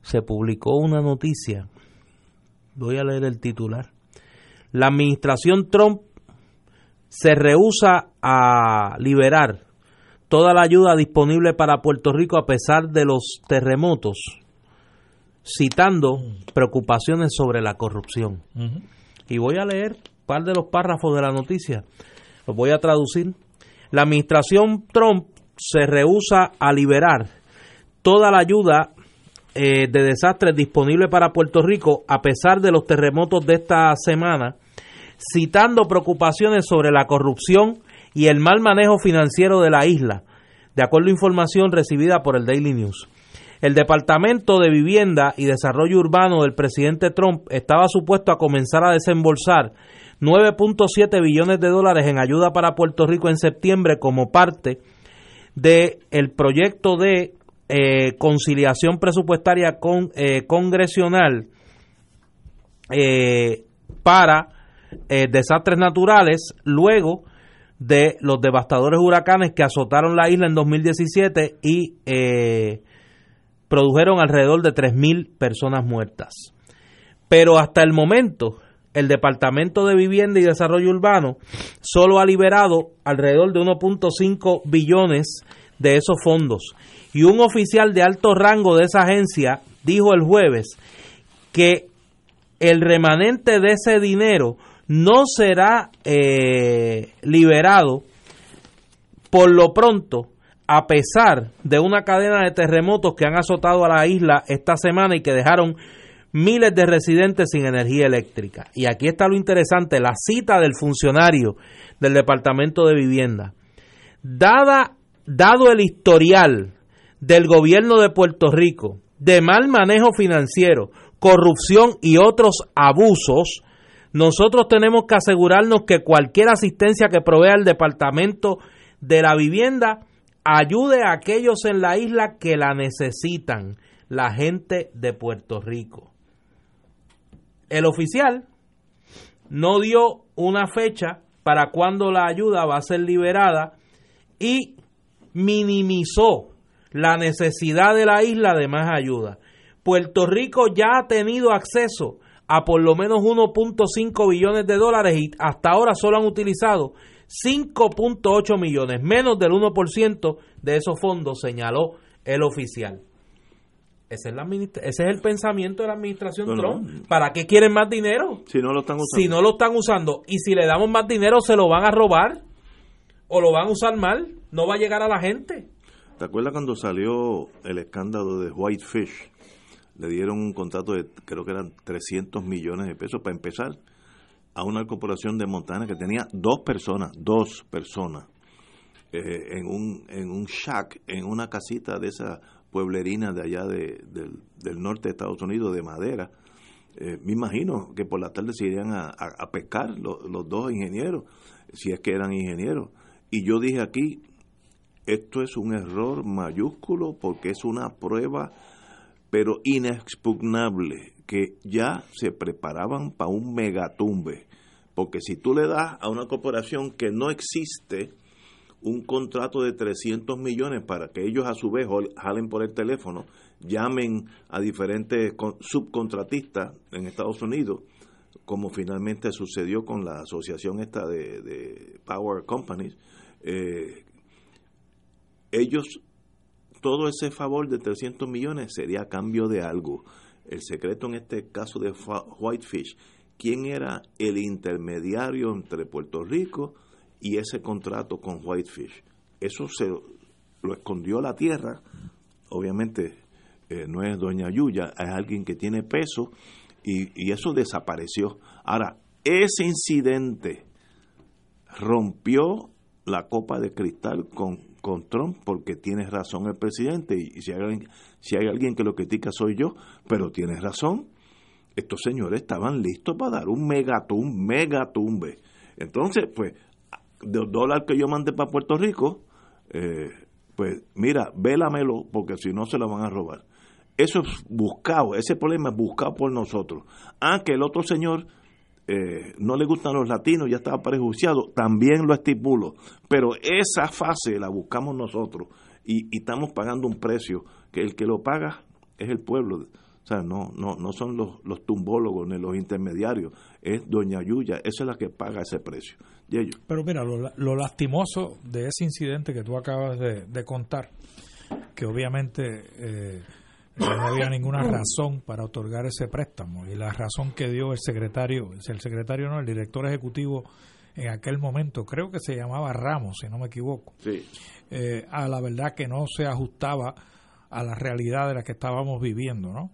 se publicó una noticia. Voy a leer el titular la administración Trump se rehúsa a liberar toda la ayuda disponible para Puerto Rico a pesar de los terremotos, citando preocupaciones sobre la corrupción. Y voy a leer un par de los párrafos de la noticia, los voy a traducir. La administración Trump se rehúsa a liberar toda la ayuda eh, de desastres disponible para Puerto Rico a pesar de los terremotos de esta semana citando preocupaciones sobre la corrupción y el mal manejo financiero de la isla, de acuerdo a información recibida por el Daily News. El Departamento de Vivienda y Desarrollo Urbano del presidente Trump estaba supuesto a comenzar a desembolsar 9.7 billones de dólares en ayuda para Puerto Rico en septiembre como parte del el proyecto de eh, conciliación presupuestaria con, eh, congresional eh, para eh, desastres naturales luego de los devastadores huracanes que azotaron la isla en 2017 y produjeron alrededor de 3.000 personas muertas. Pero hasta el momento, el Departamento de Vivienda y Desarrollo Urbano solo ha liberado alrededor de 1.5 billones de esos fondos. Y un oficial de alto rango de esa agencia dijo el jueves que el remanente de ese dinero no será eh, liberado por lo pronto, a pesar de una cadena de terremotos que han azotado a la isla esta semana y que dejaron miles de residentes sin energía eléctrica. Y aquí está lo interesante, la cita del funcionario del Departamento de Vivienda. Dada, dado el historial del gobierno de Puerto Rico de mal manejo financiero, corrupción y otros abusos, nosotros tenemos que asegurarnos que cualquier asistencia que provea el Departamento de la Vivienda ayude a aquellos en la isla que la necesitan, la gente de Puerto Rico. El oficial no dio una fecha para cuando la ayuda va a ser liberada y minimizó la necesidad de la isla de más ayuda. Puerto Rico ya ha tenido acceso a por lo menos 1.5 billones de dólares y hasta ahora solo han utilizado 5.8 millones, menos del 1% de esos fondos, señaló el oficial. Ese es, la ese es el pensamiento de la administración Trump. ¿Para qué quieren más dinero? Si no lo están usando. Si no lo están usando. Y si le damos más dinero, se lo van a robar. O lo van a usar mal. No va a llegar a la gente. ¿Te acuerdas cuando salió el escándalo de Whitefish? Le dieron un contrato de, creo que eran 300 millones de pesos para empezar, a una corporación de Montana que tenía dos personas, dos personas, eh, en, un, en un shack, en una casita de esa pueblerina de allá de, del, norte de Estados Unidos, de madera. Eh, me imagino que por la tarde se irían a, pescar los, los dos ingenieros, si es que eran ingenieros. Y yo dije aquí, esto es un error mayúsculo porque es una prueba, pero inexpugnable, que ya se preparaban para un megatumbe. Porque si tú le das a una corporación que no existe, un contrato de 300 millones para que ellos a su vez jalen por el teléfono, llamen a diferentes subcontratistas en Estados Unidos, como finalmente sucedió con la asociación esta de, Power Companies, eh, ellos, todo ese favor de 300 millones sería a cambio de algo. El secreto en este caso de Whitefish, ¿quién era el intermediario entre Puerto Rico y ese contrato con Whitefish. Eso se lo escondió la tierra, obviamente eh, no es doña Yuya, es alguien que tiene peso y, eso desapareció. Ahora, ese incidente rompió la copa de cristal con, con Trump porque tiene razón el presidente y, si, hay alguien, que lo critica soy yo, pero tiene razón. Estos señores estaban listos para dar un megatum, megatumbe. Entonces, pues de dólar que yo mandé para Puerto Rico, eh, pues mira, vélamelo porque si no se lo van a robar. Eso es buscado, ese problema es buscado por nosotros. Ah, que el otro señor eh, no le gustan los latinos, ya estaba prejuiciado, también lo estipulo. Pero esa fase la buscamos nosotros y, y estamos pagando un precio que el que lo paga es el pueblo. O sea, no, no, no son los, los tumbólogos ni los intermediarios, es Doña Yuya, esa es la que paga ese precio. Pero mira, lo, lastimoso de ese incidente que tú acabas de, contar, que obviamente eh, no había ninguna razón para otorgar ese préstamo, y la razón que dio el secretario, el secretario no, el director ejecutivo en aquel momento, creo que se llamaba Ramos, si no me equivoco, eh, a la verdad que no se ajustaba a la realidad de la que estábamos viviendo, ¿no?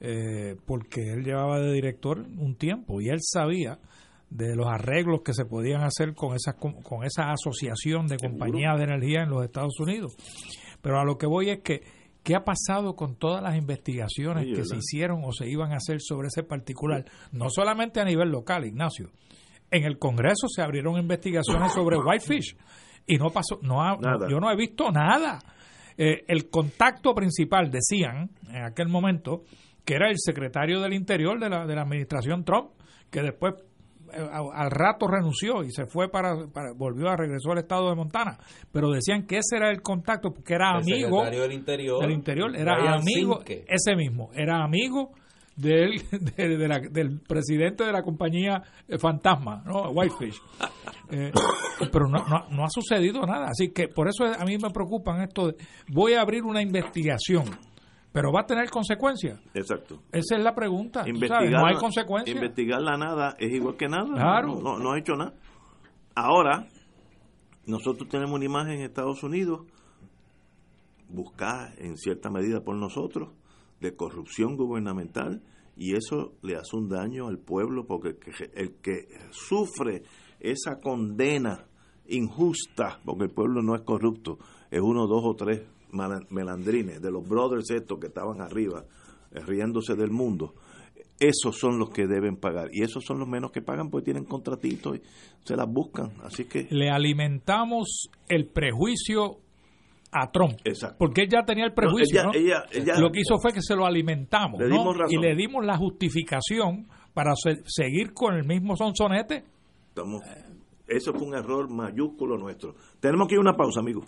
Eh, porque él llevaba de director un tiempo y él sabía de los arreglos que se podían hacer con esa, con esa asociación de compañías de energía en los Estados Unidos. Pero a lo que voy es que, ¿qué ha pasado con todas las investigaciones que se hicieron o se iban a hacer sobre ese particular? No solamente a nivel local, Ignacio. En el Congreso se abrieron investigaciones sobre Whitefish y no pasó, no, yo no he visto nada. Eh, el contacto principal, decían en aquel momento, que era el secretario del Interior de la, de la administración Trump, que después al rato renunció y se fue para, volvió a regresó al estado de Montana pero decían que ese era el contacto porque era amigo del interior, del interior era amigo ese mismo era amigo del, del presidente de la compañía eh, Fantasma, ¿no? Whitefish. Eh, pero no, no, ha sucedido nada. Así que por eso a mí me preocupan esto. voy a abrir una investigación pero va a tener consecuencias. Exacto. Esa es la pregunta. Investigar, No hay consecuencias. Investigar la nada es igual que nada. Claro. No, no, ha hecho nada. Ahora, nosotros tenemos una imagen en Estados Unidos, buscada en cierta medida por nosotros, de corrupción gubernamental, y eso le hace un daño al pueblo, porque el que, el que sufre esa condena injusta, porque el pueblo no es corrupto, es uno, dos o tres melandrines, de los brothers estos que estaban arriba, eh, riéndose del mundo, esos son los que deben pagar. Y esos son los menos que pagan porque tienen contratitos y se las buscan. Así que... Le alimentamos el prejuicio a Trump. Exacto. Porque él ya tenía el prejuicio. ¿no? lo que hizo fue que se lo alimentamos. Y le dimos la justificación para seguir con el mismo sonsonete. Estamos, eso fue un error mayúsculo nuestro. Tenemos que ir a una pausa, amigo.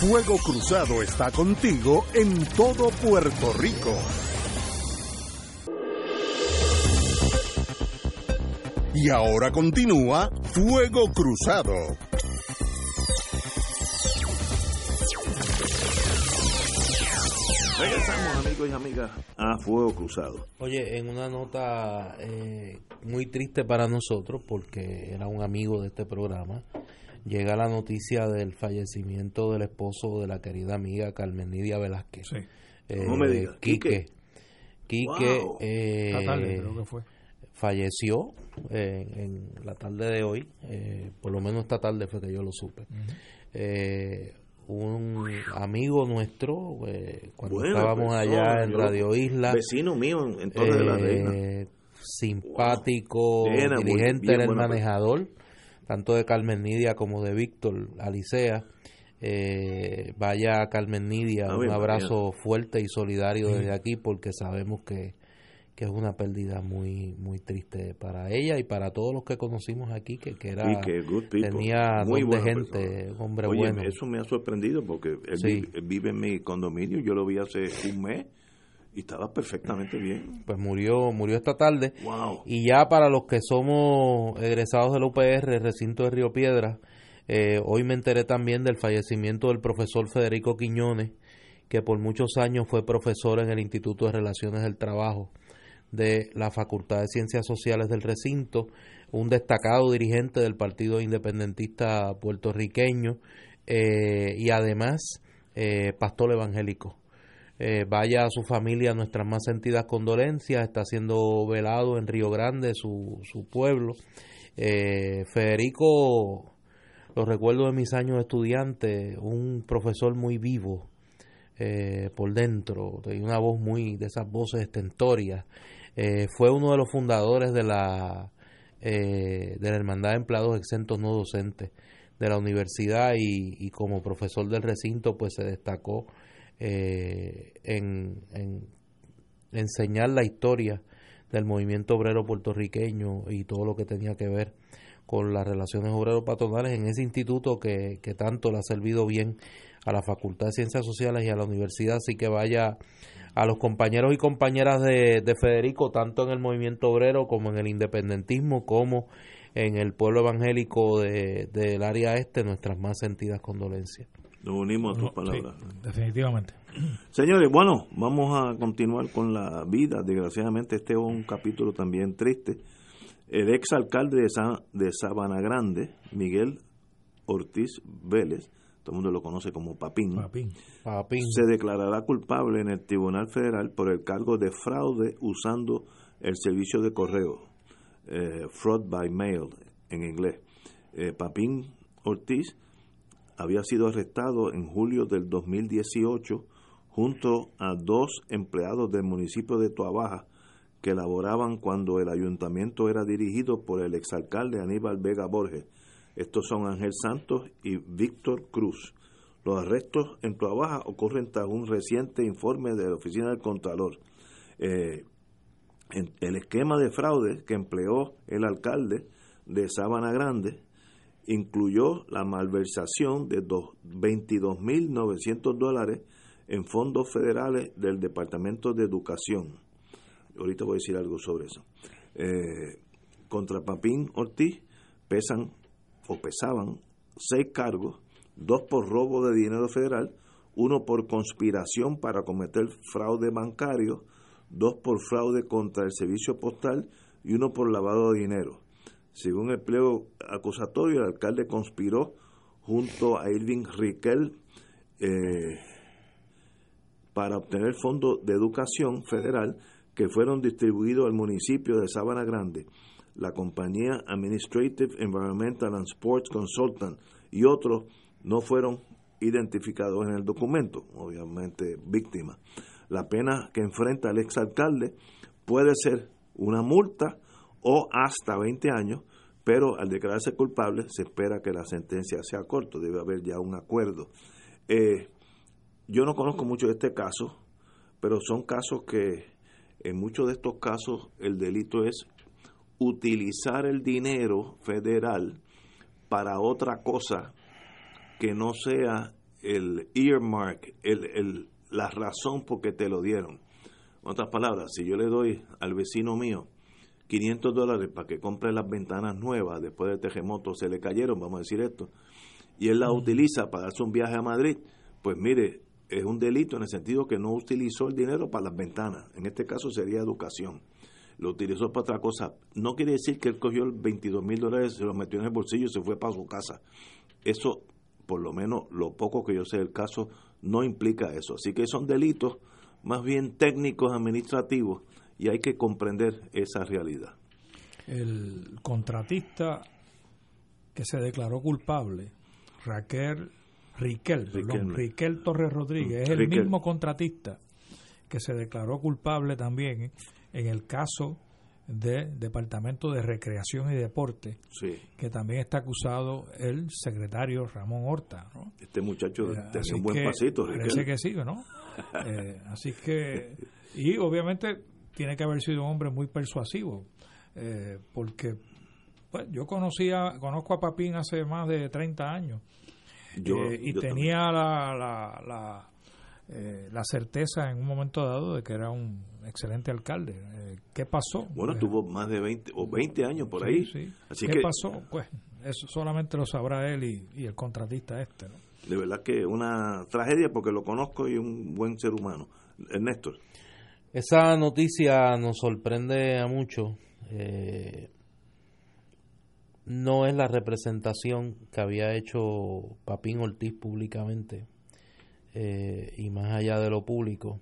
Fuego Cruzado está contigo en todo Puerto Rico. Y ahora continúa Fuego Cruzado. Regresamos amigos y amigas a Fuego Cruzado. Oye, en una nota eh, muy triste para nosotros, porque era un amigo de este programa, llega la noticia del fallecimiento del esposo de la querida amiga Carmen Nidia Velázquez. Sí. Eh, me digas? Quique. Quique, eh, falleció eh, en la tarde de hoy, eh, por lo menos esta tarde fue que yo lo supe. un amigo nuestro, cuando estábamos pues, allá en Radio Isla, vecino mío en, Torre de la Reina, simpático, dirigente, era el manejador tanto de Carmen Nidia como de Víctor Alicea. Eh, vaya Carmen Nidia, un abrazo fuerte y solidario desde aquí porque sabemos que, es una pérdida muy muy triste para ella y para todos los que conocimos aquí que, que era tenía muy de gente hombre bueno. eso me ha sorprendido porque él, vive, en mi condominio yo lo vi hace un mes y estaba perfectamente bien. Pues murió, murió esta tarde. Y ya para los que somos egresados del UPR, recinto de Río Piedra, eh, hoy me enteré también del fallecimiento del profesor Federico Quiñones, que por muchos años fue profesor en el Instituto de Relaciones del Trabajo de la Facultad de Ciencias Sociales del recinto, un destacado dirigente del Partido Independentista puertorriqueño eh, y además eh, pastor evangélico. Eh, vaya a su familia nuestras más sentidas condolencias, está siendo velado en Río Grande, su, su pueblo. Eh, Federico, lo recuerdo de mis años de estudiante, un profesor muy vivo eh, por dentro, de una voz muy, de esas voces estentorias. fue uno de los fundadores de la, de la Hermandad de Empleados Exentos No Docentes de la universidad y, y como profesor del recinto pues se destacó eh, en, enseñar la historia del movimiento obrero puertorriqueño y todo lo que tenía que ver con las relaciones obrero-patronales en ese instituto que, tanto le ha servido bien a la Facultad de Ciencias Sociales y a la universidad, así que vaya a los compañeros y compañeras de, de Federico, tanto en el movimiento obrero como en el independentismo, como en el pueblo evangélico del área este, nuestras más sentidas condolencias. Nos unimos a tus palabras. definitivamente. Señores, bueno, vamos a continuar con la vida. Desgraciadamente, este es un capítulo también triste. El ex alcalde de, de Sabana Grande, Miguel Ortiz Vélez, todo el mundo lo conoce como Papín, Papín, se declarará culpable en el Tribunal Federal por el cargo de fraude usando el servicio de correo, eh, fraud by mail en inglés. Eh, Papín Ortiz había sido arrestado en julio del 2018 junto a dos empleados del municipio de Tuabaja que laboraban cuando el ayuntamiento era dirigido por el exalcalde Aníbal Vega Borges. Estos son Ángel Santos y Víctor Cruz. Los arrestos en Tuabaja ocurren tras un reciente informe de la Oficina del Contralor. Eh, el esquema de fraude que empleó el alcalde de Sabana Grande incluyó la malversación de 22.900 dólares en fondos federales del Departamento de Educación. Ahorita voy a decir algo sobre eso. Eh, contra Papín Ortiz pesan o pesaban seis cargos, dos por robo de dinero federal, uno por conspiración para cometer fraude bancario, dos por fraude contra el servicio postal y uno por lavado de dinero. Según el pliego acusatorio, el alcalde conspiró junto a Irving Riquel eh, para obtener fondos de educación federal que fueron distribuidos al municipio de Sabana Grande. La compañía Administrative Environmental and Sports Consultant y otros no fueron identificados en el documento, obviamente víctimas. La pena que enfrenta el exalcalde puede ser una multa o hasta 20 años, pero al declararse culpable se espera que la sentencia sea corta, debe haber ya un acuerdo. Eh, yo no conozco mucho de este caso, pero son casos que en muchos de estos casos el delito es utilizar el dinero federal para otra cosa que no sea el earmark, el, la razón por que te lo dieron. En otras palabras, si yo le doy al vecino mío 500 dólares para que compre las ventanas nuevas después del terremoto, se le cayeron, vamos a decir esto, y él las utiliza para darse un viaje a Madrid, pues mire, es un delito en el sentido que no utilizó el dinero para las ventanas. En este caso sería educación. Lo utilizó para otra cosa. No quiere decir que él cogió el 22 mil dólares, se los metió en el bolsillo y se fue para su casa. Eso, por lo menos lo poco que yo sé del caso, no implica eso. Así que son delitos más bien técnicos administrativos y hay que comprender esa realidad. El contratista que se declaró culpable, Raquel Riquel, Riquel, Torres Rodríguez, es el mismo contratista que se declaró culpable también en el caso del Departamento de Recreación y Deporte, que también está acusado el secretario Ramón Horta. Este muchacho eh, un buen pasito. Parece que sí, ¿no? Eh, así que, y obviamente tiene que haber sido un hombre muy persuasivo, eh, porque pues, yo conocía, conozco a Papín hace más de 30 años eh, y tenía la, la, la, eh, la, certeza en un momento dado de que era un excelente alcalde. ¿Qué pasó? Bueno, tuvo más de 20 o 20 años por ahí. Así ¿Qué pasó? Pues eso solamente lo sabrá él y, el contratista este. De verdad que una tragedia porque lo conozco y un buen ser humano. Ernesto. Esa noticia nos sorprende a muchos. Eh, no es la representación que había hecho Papín Ortiz públicamente eh, y más allá de lo público.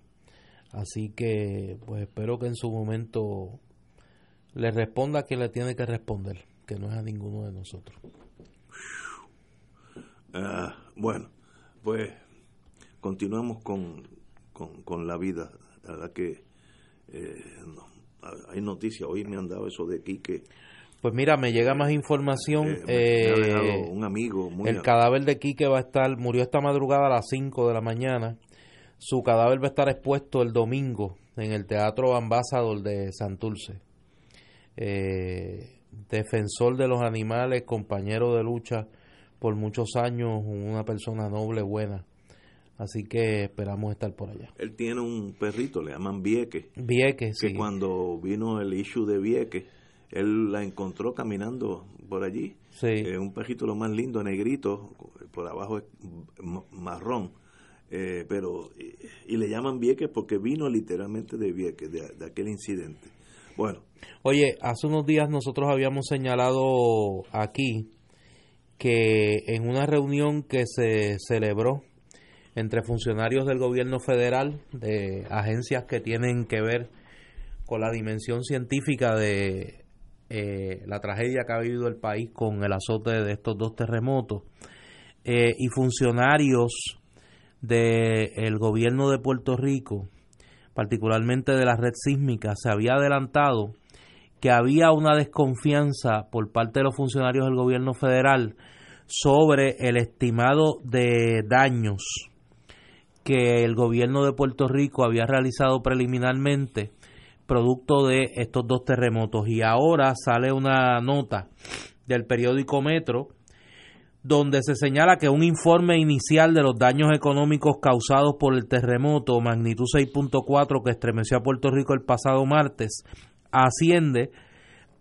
Así que pues espero que en su momento le responda a quien le tiene que responder, que no es a ninguno de nosotros. Ah, bueno, pues continuamos con, con, la vida. La verdad que eh, hay noticias. Hoy me han dado eso de Quique pues mira, me llega más información. Eh, un amigo. el cadáver de Quique va a estar, murió esta madrugada a las 5 de la mañana. Su cadáver va a estar expuesto el domingo en el Teatro Ambassador de Santurce. Eh, defensor de los animales, compañero de lucha por muchos años, una persona noble, buena. Así que esperamos estar por allá. Él tiene un perrito, le llaman Vieque. Vieque, sí. Que cuando vino el issue de Vieque, él la encontró caminando por allí. Sí. Eh, un perrito lo más lindo, negrito, por abajo es marrón. Eh, pero y, le llaman Vieques porque vino literalmente de Vieques, de, aquel incidente. Bueno. Oye, hace unos días nosotros habíamos señalado aquí que en una reunión que se celebró entre funcionarios del gobierno federal, de agencias que tienen que ver con la dimensión científica de eh, la tragedia que ha vivido el país con el azote de estos dos terremotos eh, y funcionarios del gobierno de Puerto Rico, particularmente de la red sísmica, se había adelantado que había una desconfianza por parte de los funcionarios del gobierno federal sobre el estimado de daños que el gobierno de Puerto Rico había realizado preliminarmente producto de estos dos terremotos. Y ahora sale una nota del periódico Metro donde se señala que un informe inicial de los daños económicos causados por el terremoto magnitud 6.4 que estremeció a Puerto Rico el pasado martes asciende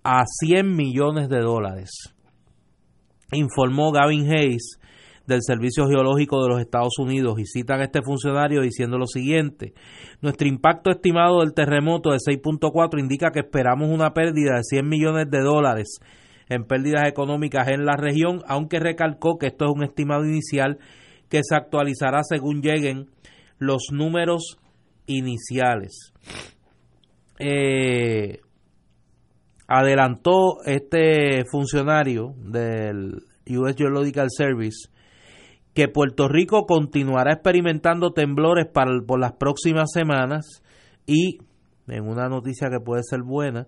a 100 millones de dólares. Informó Gavin Hayes, del Servicio Geológico de los Estados Unidos y citan a este funcionario diciendo lo siguiente, nuestro impacto estimado del terremoto de 6.4 indica que esperamos una pérdida de 100 millones de dólares en pérdidas económicas en la región, aunque recalcó que esto es un estimado inicial que se actualizará según lleguen los números iniciales. Eh, adelantó este funcionario del US Geological Service que Puerto Rico continuará experimentando temblores para, por las próximas semanas y, en una noticia que puede ser buena,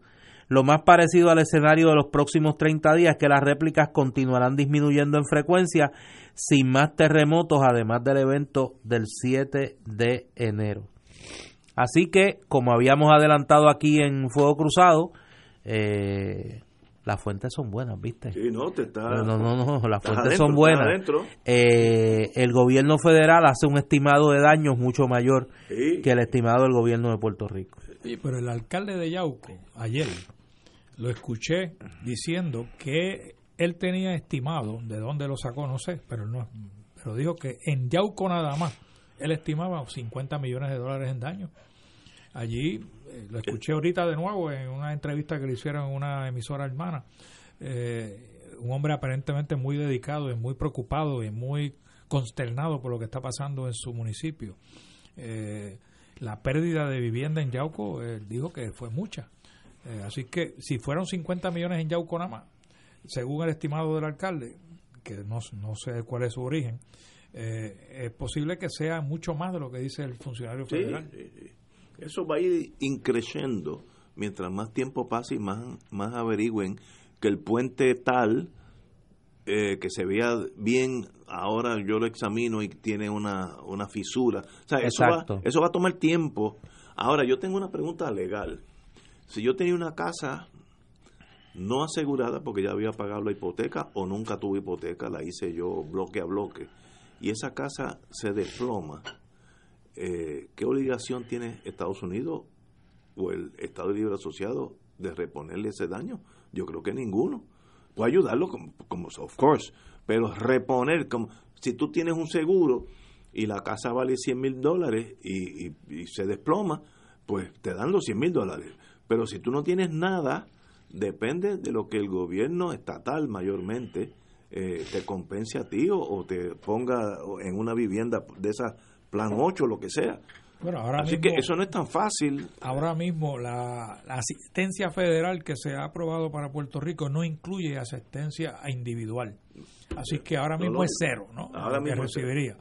lo más parecido al escenario de los próximos 30 días que las réplicas continuarán disminuyendo en frecuencia sin más terremotos, además del evento del 7 de enero. Así que, como habíamos adelantado aquí en Fuego Cruzado, eh, las fuentes son buenas, ¿viste? Sí, no, te está, no, no, no, las fuentes son buenas. Eh, el gobierno federal hace un estimado de daños mucho mayor que el estimado del gobierno de Puerto Rico. Sí, pero el alcalde de Yauco, ayer, lo escuché diciendo que él tenía estimado, de dónde lo sacó, no sé, pero no pero dijo que en Yauco nada más, él estimaba 50 millones de dólares en daños. Allí, eh, lo escuché ahorita de nuevo en una entrevista que le hicieron en una emisora hermana, eh, un hombre aparentemente muy dedicado y muy preocupado y muy consternado por lo que está pasando en su municipio. Eh, la pérdida de vivienda en Yauco, él dijo que fue mucha. así que si fueron 50 millones en Yauco nada más, según el estimado del alcalde, que no, no sé cuál es su origen, es posible que sea mucho más de lo que dice el funcionario federal. Eso va a ir increciendo mientras más tiempo pase y más, más averigüen que el puente tal eh, que se vea bien, ahora yo lo examino y tiene una, una fisura. O sea, eso va, eso va a tomar tiempo. Ahora, yo tengo una pregunta legal. Si yo tenía una casa no asegurada porque ya había pagado la hipoteca o nunca tuve hipoteca, la hice yo bloque a bloque, y esa casa se desploma, eh, ¿qué obligación tiene Estados Unidos o el Estado Libre Asociado de reponerle ese daño? Yo creo que ninguno. Puede ayudarlo, como, of course, pero reponer, como si tú tienes un seguro y la casa vale 100 mil dólares y, se desploma, pues te dan los 100 mil dólares. Pero si tú no tienes nada, depende de lo que el gobierno estatal mayormente eh, te compense a ti o, te ponga en una vivienda de esas plan 8, lo que sea. Bueno, ahora Así que eso no es tan fácil. Ahora mismo la, asistencia federal que se ha aprobado para Puerto Rico no incluye asistencia individual. Así que ahora mismo es cero, ¿no? Ahora mismo que recibiría.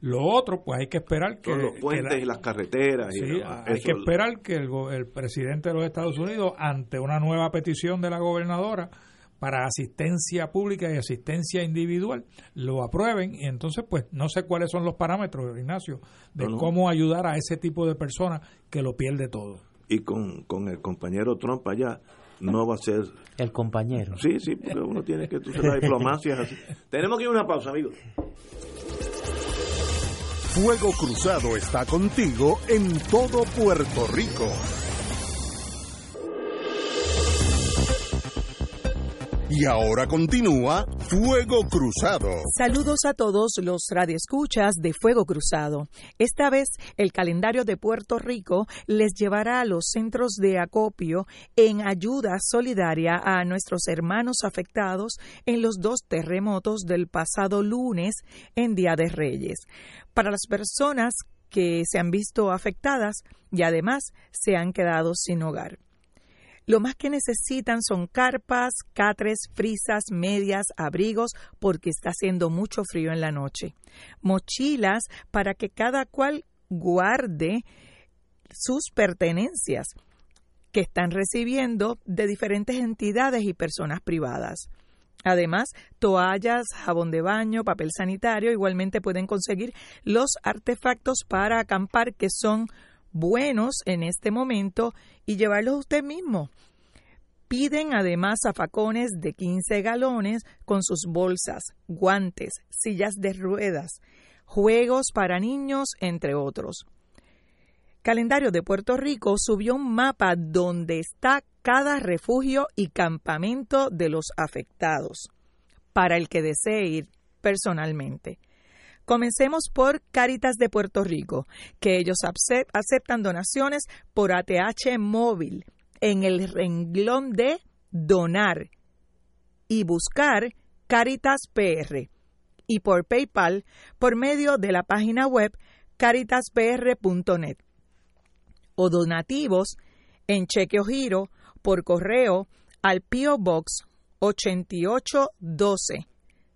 Lo otro, pues hay que esperar que... los puentes y las carreteras. Sí, hay que esperar que el, el presidente de los Estados Unidos, ante una nueva petición de la gobernadora, para asistencia pública y asistencia individual lo aprueben y entonces pues no sé cuáles son los parámetros, Ignacio, de cómo ayudar a ese tipo de personas que lo pierde todo. Y con, con el compañero Trump allá no va a ser... El compañero. Sí, sí, porque uno tiene que... Tú la diplomacia así. Tenemos que ir a una pausa, amigos. Fuego Cruzado está contigo en todo Puerto Rico. Y ahora continúa Fuego Cruzado. Saludos a todos los radioescuchas de Fuego Cruzado. Esta vez el calendario de Puerto Rico les llevará a los centros de acopio en ayuda solidaria a nuestros hermanos afectados en los dos terremotos del pasado lunes en Día de Reyes. Para las personas que se han visto afectadas y además se han quedado sin hogar. Lo más que necesitan son carpas, catres, frisas, medias, abrigos, porque está haciendo mucho frío en la noche. Mochilas para que cada cual guarde sus pertenencias que están recibiendo de diferentes entidades y personas privadas. Además, toallas, jabón de baño, papel sanitario, igualmente pueden conseguir los artefactos para acampar que son buenos en este momento y llevarlos usted mismo. Piden además zafacones de 15 galones con sus bolsas, guantes, sillas de ruedas, juegos para niños, entre otros. Calendario de Puerto Rico subió un mapa donde está cada refugio y campamento de los afectados. Para el que desee ir, personalmente. Comencemos por Caritas de Puerto Rico, que ellos aceptan donaciones por ATH móvil en el renglón de donar y buscar Caritas PR y por PayPal por medio de la página web caritaspr.net o donativos en cheque o giro por correo al P.O. Box 8812,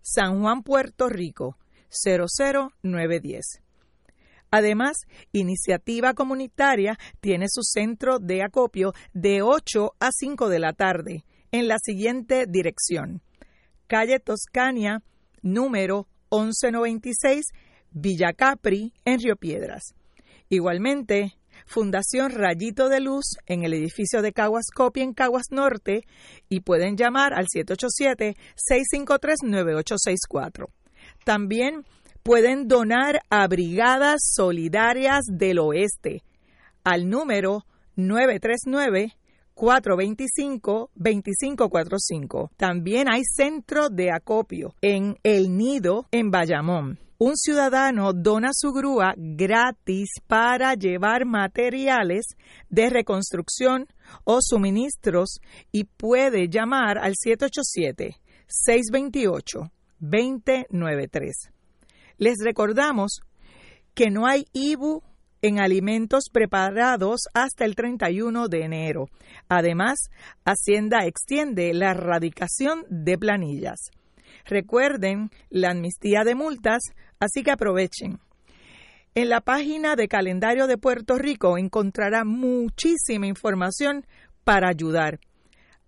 San Juan, Puerto Rico 00910. Además, Iniciativa Comunitaria tiene su centro de acopio de 8 a 5 de la tarde en la siguiente dirección. Calle Toscania, número 1196, Villa Capri, en Río Piedras. Igualmente, Fundación Rayito de Luz en el edificio de Caguas Copia en Caguas Norte y pueden llamar al 787-653-9864. También pueden donar a Brigadas Solidarias del Oeste al número 939 425-2545. También hay centro de acopio en El Nido, en Bayamón. Un ciudadano dona su grúa gratis para llevar materiales de reconstrucción o suministros y puede llamar al 787-628-2093. Les recordamos que no hay IBU en alimentos preparados hasta el 31 de enero. Además, Hacienda extiende la erradicación de planillas. Recuerden la amnistía de multas, así que aprovechen. En la página de calendario de Puerto Rico encontrará muchísima información para ayudar,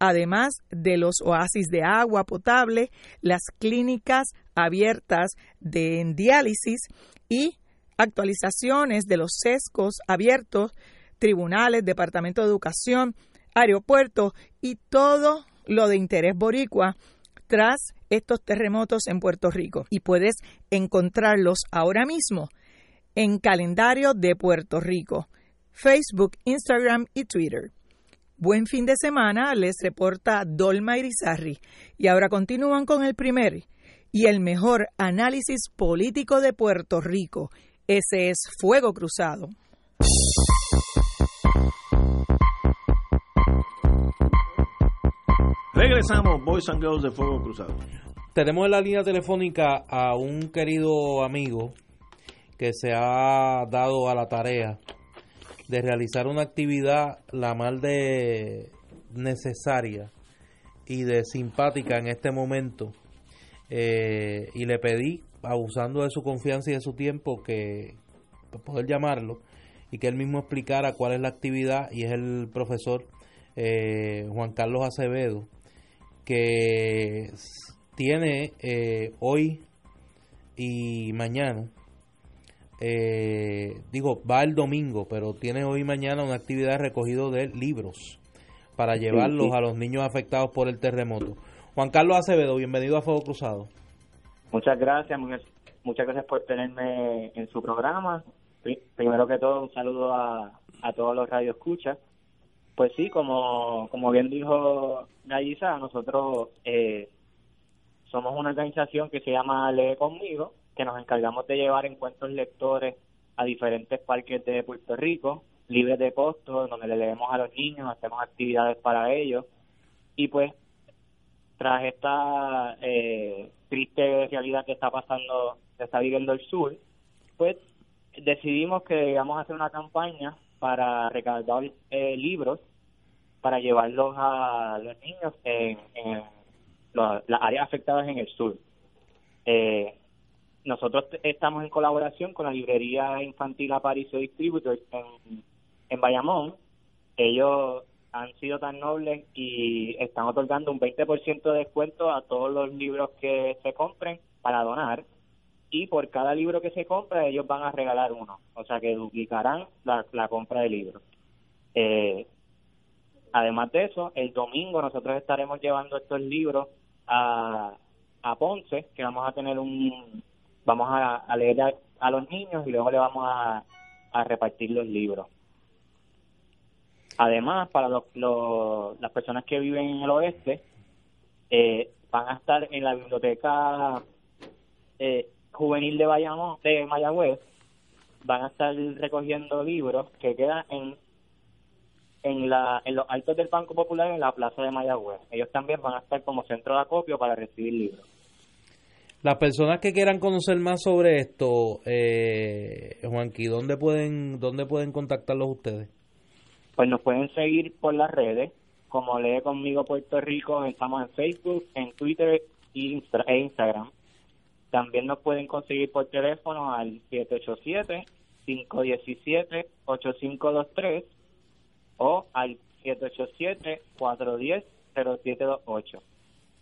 además de los oasis de agua potable, las clínicas abiertas de diálisis y actualizaciones de los sescos abiertos, tribunales, Departamento de Educación, aeropuertos y todo lo de interés boricua tras estos terremotos en Puerto Rico. Y puedes encontrarlos ahora mismo en calendario de Puerto Rico, Facebook, Instagram y Twitter. Buen fin de semana, les reporta Dolma Irizarri. Y ahora continúan con el primer y el mejor análisis político de Puerto Rico ese es Fuego Cruzado. Regresamos, Boys and Girls de Fuego Cruzado. Tenemos en la línea telefónica a un querido amigo que se ha dado a la tarea de realizar una actividad la mal de necesaria y de simpática en este momento. Eh, y le pedí abusando de su confianza y de su tiempo, que poder llamarlo y que él mismo explicara cuál es la actividad y es el profesor eh, Juan Carlos Acevedo que tiene eh, hoy y mañana eh, digo va el domingo pero tiene hoy y mañana una actividad de recogido de libros para llevarlos a los niños afectados por el terremoto Juan Carlos Acevedo bienvenido a Fuego Cruzado Muchas gracias, muchas gracias por tenerme en su programa. Primero que todo, un saludo a, a todos los radioescuchas. Pues sí, como, como bien dijo Gallisa, nosotros eh, somos una organización que se llama Lee Conmigo, que nos encargamos de llevar encuentros lectores a diferentes parques de Puerto Rico, libres de costo, donde le leemos a los niños, hacemos actividades para ellos. Y pues, tras esta eh, triste realidad que está pasando, que está viviendo el sur, pues decidimos que íbamos a hacer una campaña para recaudar eh, libros para llevarlos a los niños en, las áreas afectadas en el sur. Eh, nosotros estamos en colaboración con la librería infantil Aparicio Distributors en, en Bayamón. Ellos han sido tan nobles y están otorgando un 20% de descuento a todos los libros que se compren para donar y por cada libro que se compra ellos van a regalar uno, o sea que duplicarán la, la compra de libros. Eh, además de eso, el domingo nosotros estaremos llevando estos libros a, a Ponce, que vamos a tener un, vamos a, leer a, a, los niños y luego le vamos a, a repartir los libros. Además, para las personas que viven en el oeste, eh, van a estar en la biblioteca eh, juvenil de, Bayamo, de Mayagüez van a estar recogiendo libros que quedan en en, la, en los altos del Banco Popular en la plaza de Mayagüez. Ellos también van a estar como centro de acopio para recibir libros. Las personas que quieran conocer más sobre esto, eh, Juanqui, ¿dónde pueden, ¿dónde pueden contactarlos ustedes? Pues nos pueden seguir por las redes, como Lee Conmigo Puerto Rico, estamos en Facebook, en Twitter e Instagram. También nos pueden conseguir por teléfono al 787-517-8523 o al 787-410-0728.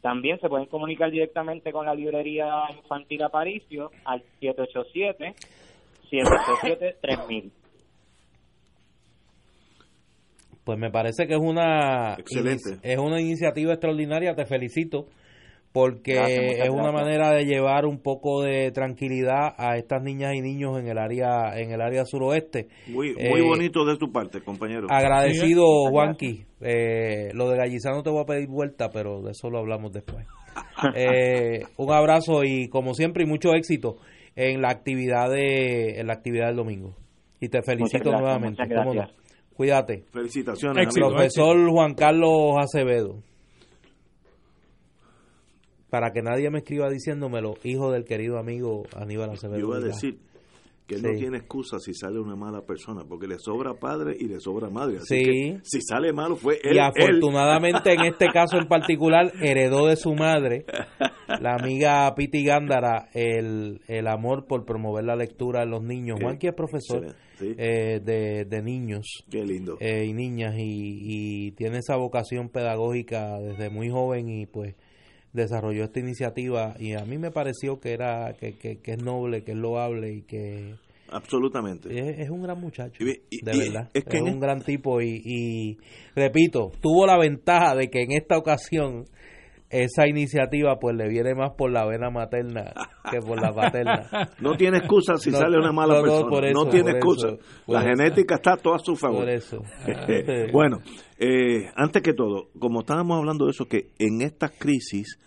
También se pueden comunicar directamente con la librería infantil Aparicio al 787-787-3000. Pues me parece que es una Excelente. es una iniciativa extraordinaria, te felicito porque es una manera de llevar un poco de tranquilidad a estas niñas y niños en el área en el área suroeste. Muy, muy Eh, bonito de tu parte, compañero. Agradecido, Juanqui. Eh, lo de Gallizano te voy a pedir vuelta, pero de eso lo hablamos después. Eh, un abrazo y como siempre y mucho éxito en la actividad de en la actividad del domingo. Y te felicito gracias, nuevamente. muchas ¿cómo no? gracias. Cuídate. Felicitaciones. Éxito. Profesor Juan Carlos Acevedo. Para que nadie me escriba diciéndomelo, hijo del querido amigo Aníbal Acevedo. Yo iba a decir que él no tiene excusa si sale una mala persona, porque le sobra padre y le sobra madre. Así Sí. que si sale malo fue él. y él. afortunadamente en este caso en particular heredó de su madre, la amiga Piti Gándara, el, el amor por promover la lectura en los niños. Juanqui es profesor sí. eh, de, de niños Qué lindo. eh, y niñas y, y tiene esa vocación pedagógica desde muy joven y pues desarrolló esta iniciativa y a mí me pareció que era que, que, que es noble, que es loable y que Absolutamente. es, es un gran muchacho, Y- y- de y verdad. es Es, que en un gran tipo y, repito, tuvo la ventaja de que en esta ocasión esa iniciativa pues le viene más por la vena materna que por la paterna. No tiene excusa si No, sale una mala no, no, persona. eso, no tiene excusa. eso, la eso. genética está a su favor. Por eso. bueno, eh, antes que todo, como estábamos hablando de eso, que en estas crisis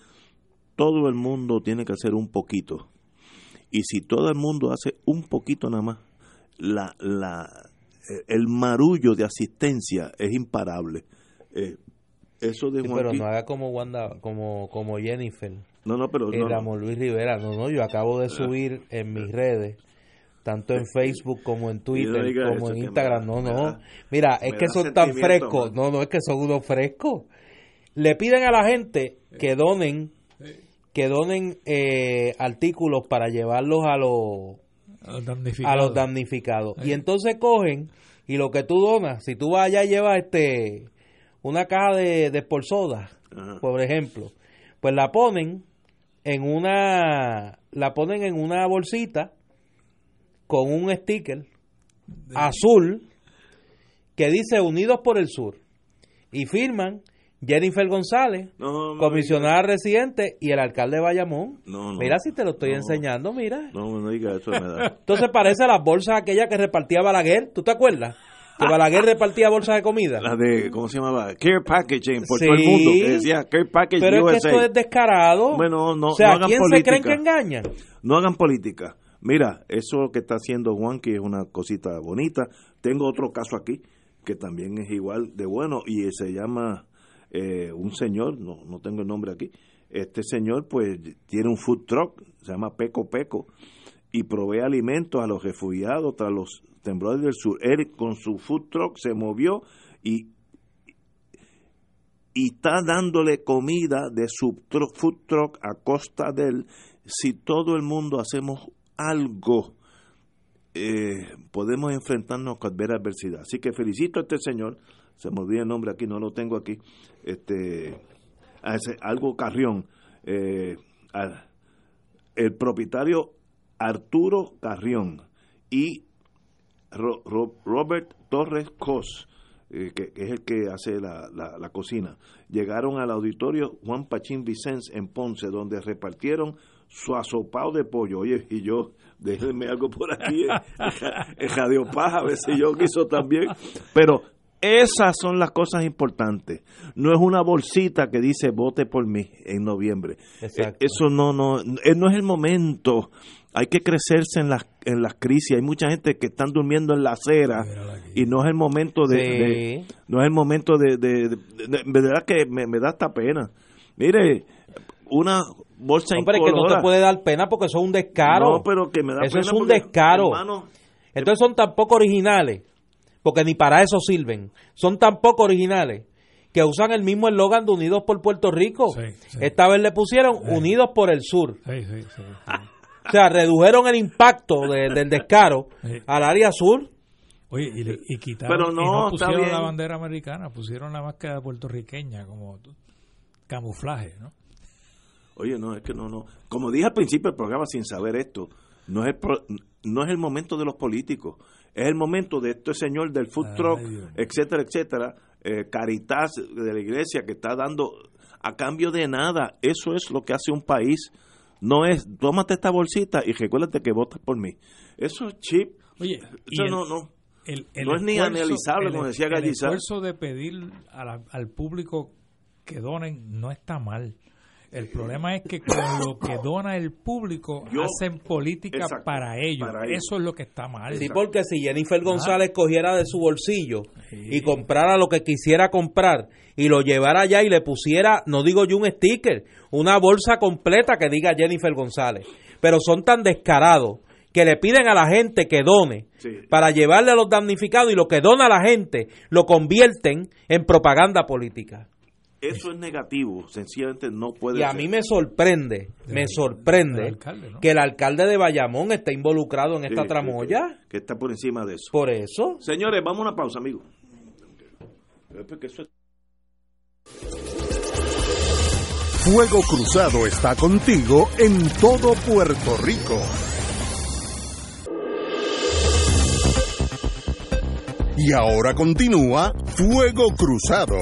todo el mundo tiene que hacer un poquito. Y si todo el mundo hace un poquito nada más, la, la, eh, el marullo de asistencia es imparable. Eh, eso de Sí, pero no haga como Wanda, como, como Jennifer, no, no, pero y no, Luis Rivera. No, no, yo acabo de subir en mis redes, tanto en Facebook como en Twitter, como en Instagram. me No, no. da- Mira, es que son tan frescos. No, no, es que son unos frescos. Le piden a la gente que donen, que donen eh, artículos para llevarlos a los A los a damnificados. los damnificados. Y entonces cogen y lo que tú donas, si tú vas allá y llevas este una caja de, de por soda, Ajá. por ejemplo, pues la ponen en una la ponen en una bolsita con un sticker azul que dice Unidos por el Sur y firman Jennifer González, No, no, comisionada residente y el alcalde de Bayamón. Mira si te lo estoy enseñando, mira. No, no diga eso, me da. Entonces parece las bolsas aquellas que repartía Balaguer, ¿tú te acuerdas? Que Balaguer repartía bolsas de comida. La de, ¿cómo se llamaba? Care Packaging por Sí. todo el mundo. Que decía Care Package Pero es que USA. esto es descarado. Bueno, no- o sea, hagan ¿quién se creen que engañan? No hagan política. Mira, eso que está haciendo Juan, que es una cosita bonita. Tengo otro caso aquí, que también es igual de bueno, y se llama eh, un señor, no, no tengo el nombre aquí. Este señor, pues, tiene un food truck, se llama Peco Peco, y provee alimentos a los refugiados tras los temblores del sur. Él con su food truck se movió y y está dándole comida de su food truck a costa de él, si todo el mundo hacemos algo, eh, podemos enfrentarnos con ver adversidad. Así que felicito a este señor, se me olvida el nombre aquí, no lo tengo aquí, este, algo Carrión, eh, el propietario Arturo Carrión y Ro- Ro- Robert Torres Cos, eh, que, que es el que hace la, la- la cocina, llegaron al auditorio Juan Pachín Vicens en Ponce, donde repartieron su asopado de pollo. Oye, y yo, déjenme algo por aquí, en Radio Paja, a ver si yo quiso también. Pero Esas son las cosas importantes. No es una bolsita que dice vote por mí en noviembre. Exacto. Eh, Eso no, no, eh, no es el momento. Hay que crecerse en las, en las crisis. Hay mucha gente que están durmiendo en la acera y no es el momento de, Sí. de- no es el momento de, de, de- de- de verdad que me, me da hasta pena. Mire, una bolsa Hombre, es que no te puede dar pena porque eso es un descaro. No, pero que me da Eso pena es un porque, descaro. hermano, Entonces son tan poco originales, porque ni para eso sirven. Son tan poco originales que usan el mismo eslogan de Unidos por Puerto Rico. Sí, sí. Esta vez le pusieron Unidos por el Sur. Sí, sí, sí, sí. O sea, redujeron el impacto de- del descaro Sí. al área sur. Oye, y, le- y quitaron, Pero y no, pusieron la bandera americana, pusieron la máscara puertorriqueña como camuflaje, ¿no? Oye, no, es que no, no. Como dije al principio del programa sin saber esto, no es el, pro- no es el momento de los políticos, es el momento de este señor del food truck, etcétera, etcétera, eh, Caritas de la iglesia que está dando a cambio de nada. Eso es lo que hace un país. No es, tómate esta bolsita y recuérdate que votas por mí. Eso es chip. Oye, Eso el- no, no. el- el No es ni analizable, el- como decía El Gallizar. esfuerzo de pedir la- al público que donen no está mal. El problema es que con lo que dona el público Yo- hacen política Exacto, para ellos. para ellos. Eso es lo que está mal. Sí, porque si Jennifer González cogiera de su bolsillo y comprara lo que quisiera comprar y lo llevara allá y le pusiera, no digo yo un sticker, una bolsa completa que diga Jennifer González. Pero son tan descarados que le piden a la gente que done Sí. para llevarle a los damnificados y lo que dona la gente lo convierten en propaganda política. Eso es negativo, sencillamente no puede Y a ser. mí me sorprende, me sorprende del alcalde, ¿no? que el alcalde de Bayamón esté involucrado en esta sí, tramoya. Que, que está por encima de eso. Por eso. Señores, vamos a una pausa, es- Fuego Cruzado está contigo en todo Puerto Rico. Y ahora continúa Fuego Cruzado.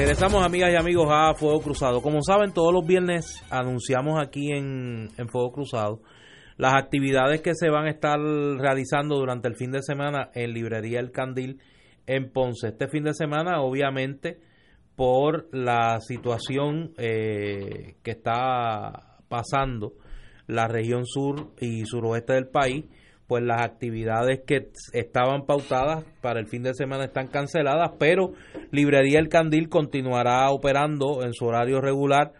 Regresamos, amigas y amigos, a Fuego Cruzado. Como saben, todos los viernes anunciamos aquí en, Fuego Cruzado las actividades que se van a estar realizando durante el fin de semana en Librería El Candil en Ponce. Este fin de semana, obviamente, por la situación eh, que está pasando la región sur y suroeste del país, pues las actividades que estaban pautadas para el fin de semana están canceladas, pero Librería El Candil continuará operando en su horario regular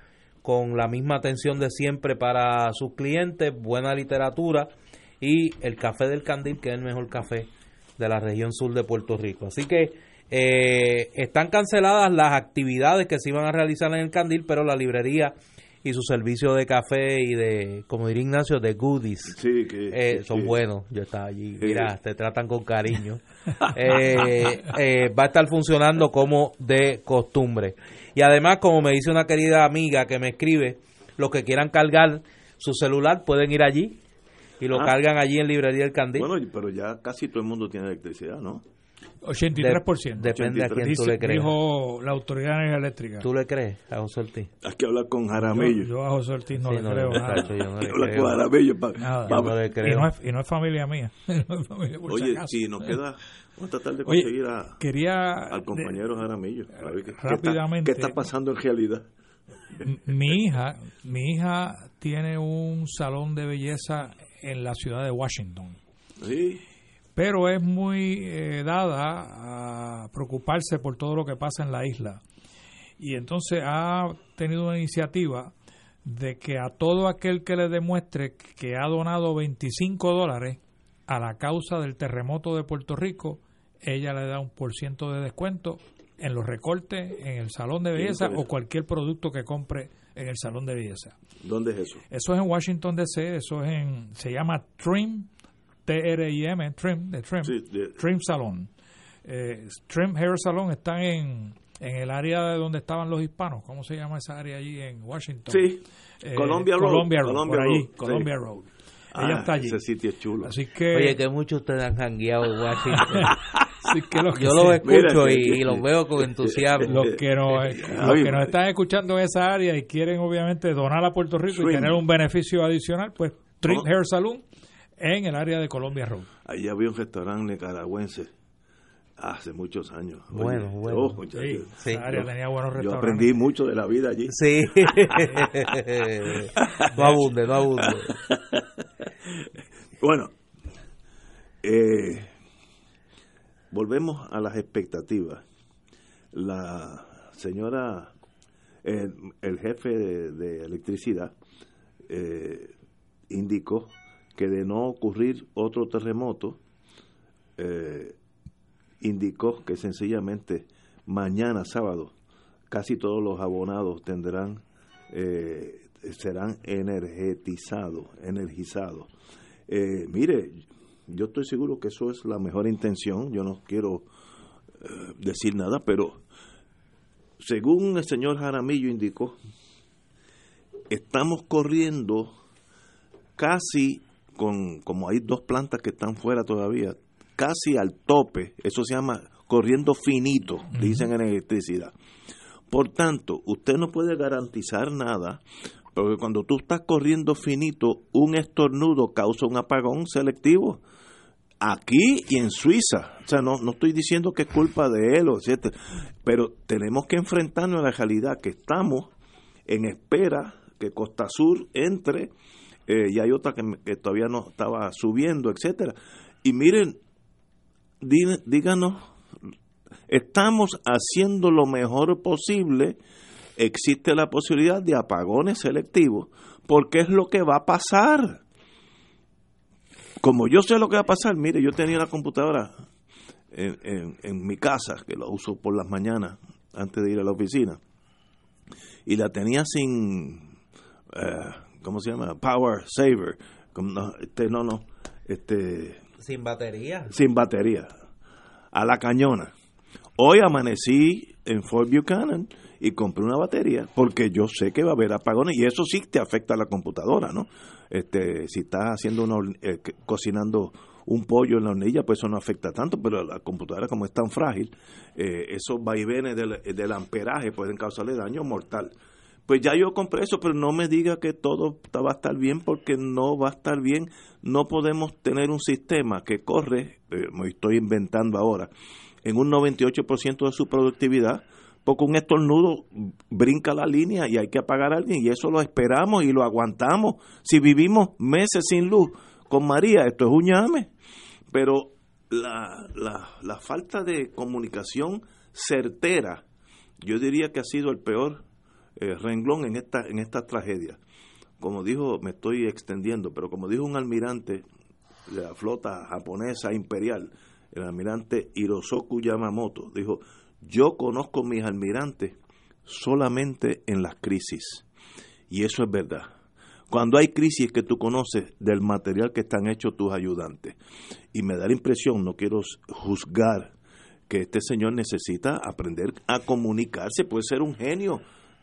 con la misma atención de siempre para sus clientes, buena literatura y el café del Candil, que es el mejor café de la región sur de Puerto Rico. Así que eh, están canceladas las actividades que se iban a realizar en el Candil, pero la librería y su servicio de café y de, como diría Ignacio, de goodies. Sí, que, Eh, que- son que- buenos, yo estaba allí, mira, te tratan con cariño. Eh, eh, va a estar funcionando como de costumbre. Y además, como me dice una querida amiga que me escribe, los que quieran cargar su celular pueden ir allí y lo Ah. cargan allí en Librería El Candil. Bueno, pero ya casi todo el mundo tiene electricidad, ¿no? 83%. De- depende a quién tú le creas. Dijo la Autoridad de Energía Eléctrica. ¿Tú le crees a José Ortiz? Hay que hablar con yo, Jaramillo. yo a José Ortiz no Sí, le no, creo nada. yo no Hay le que hablar creo. con Jaramillo. pa- Nada. pa- Yo no le Y creo. no, es, y no es familia mía. No es familia, por si Oye, acaso. si nos queda, vamos a tratar de Oye, conseguir a- Quería al compañero Jaramillo. a ver qué- qué está- rápidamente. ¿Qué está pasando en realidad? Mi hija, mi hija tiene un salón de belleza en la ciudad de Washington, Sí. Pero es muy eh, dada a preocuparse por todo lo que pasa en la isla. Y entonces ha tenido una iniciativa de que a todo aquel que le demuestre que ha donado 25 dólares a la causa del terremoto de Puerto Rico, ella le da un por ciento de descuento en los recortes, en el salón de belleza o cualquier producto que compre en el salón de belleza. ¿Dónde es eso? Eso es en Washington DC, eso es en, se llama Trim, T-R-I-M, Trim, de Trim, Sí, de- Trim Salon. Eh, Trim Hair Salon está en, en el área de donde estaban los hispanos, ¿cómo se llama esa área allí en Washington? Sí. Eh, Columbia Road. Columbia Road, Columbia por allí, Road, sí. Columbia Road. Ella Ah, está allí. Ese sitio es chulo. Así que Oye, que muchos ustedes han jangueado en Washington. Yo los escucho y, los veo con entusiasmo. Los que, nos, los que nos están escuchando en esa área y quieren obviamente donar a Puerto Rico y tener un beneficio adicional, pues Trim Hair Salon en el área de Colombia Road. Ahí había un restaurante nicaragüense hace muchos años. Bueno, bueno. Oh, sí, área tenía buenos restaurantes. Yo aprendí mucho de la vida allí. Sí. no abunde, no abunde. Bueno, eh, volvemos a las expectativas. La señora, el, jefe de, electricidad, eh, indicó que de no ocurrir otro terremoto, eh, indicó que sencillamente mañana sábado casi todos los abonados tendrán eh, serán energetizados energizados. Eh, mire yo estoy seguro que eso es la mejor intención yo no quiero decir nada pero según el señor Jaramillo indicó estamos corriendo casi con, como hay dos plantas que están fuera todavía, casi al tope, eso se llama corriendo finito, dicen en electricidad. Por tanto, usted no puede garantizar nada, porque cuando tú estás corriendo finito, un estornudo causa un apagón selectivo. Aquí y en Suiza, o sea, no, no estoy diciendo que es culpa de él, etc. pero tenemos que enfrentarnos a la realidad que estamos en espera que Costa Sur entre eh, y hay otra que, todavía no estaba subiendo, etcétera. Y miren, díganos, estamos haciendo lo mejor posible, existe la posibilidad de apagones selectivos, porque es lo que va a pasar. Como yo sé lo que va a pasar, mire, yo tenía una computadora en, en, mi casa, que la uso por las mañanas antes de ir a la oficina, y la tenía sin... Eh, ¿cómo se llama? Power Saver. No, este, no, no. Este, sin batería. Sin batería. A la cañona. Hoy amanecí en Fort Buchanan y compré una batería porque yo sé que va a haber apagones y eso sí te afecta a la computadora, ¿no? Este, si estás haciendo una, eh, cocinando un pollo en la hornilla, pues eso no afecta tanto, pero la computadora como es tan frágil, eh, esos vaivenes del, del amperaje pueden causarle daño mortal pues ya yo compré eso, pero no me diga que todo va a estar bien porque no va a estar bien. No podemos tener un sistema que corre, eh, me estoy inventando ahora, en un 98% de su productividad, porque un estornudo brinca la línea y hay que apagar a alguien y eso lo esperamos y lo aguantamos. Si vivimos meses sin luz con María, esto es un llame. Pero la, la, la falta de comunicación certera, yo diría que ha sido el peor eh, renglón en esta, en esta tragedia. Como dijo, me estoy extendiendo, pero como dijo un almirante de la flota japonesa imperial, el almirante Hirosoku Yamamoto, dijo, yo conozco mis almirantes solamente en las crisis. Y eso es verdad. Cuando hay crisis que tú conoces del material que están hechos tus ayudantes. Y me da la impresión, no quiero juzgar, que este señor necesita aprender a comunicarse, puede ser un genio,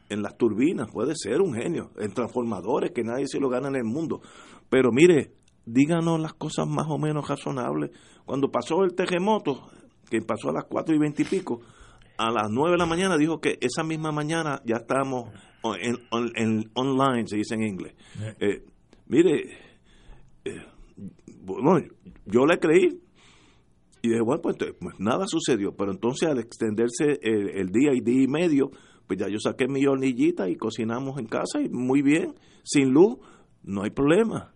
en las turbinas, puede ser un genio, en transformadores, que nadie se lo gana en el mundo. Pero mire, díganos las cosas más o menos razonables. Cuando pasó el terremoto, que pasó a las cuatro y veinte y pico, a las nueve de la mañana dijo que esa misma mañana ya estábamos en, online, se dice en inglés. Eh, mire, eh, bueno, yo le creí, y dije, bueno, pues, pues, nada sucedió. Pero entonces al extenderse el, el, día y día y medio, pues ya yo saqué mi hornillita y cocinamos en casa y muy bien, sin luz, no hay problema.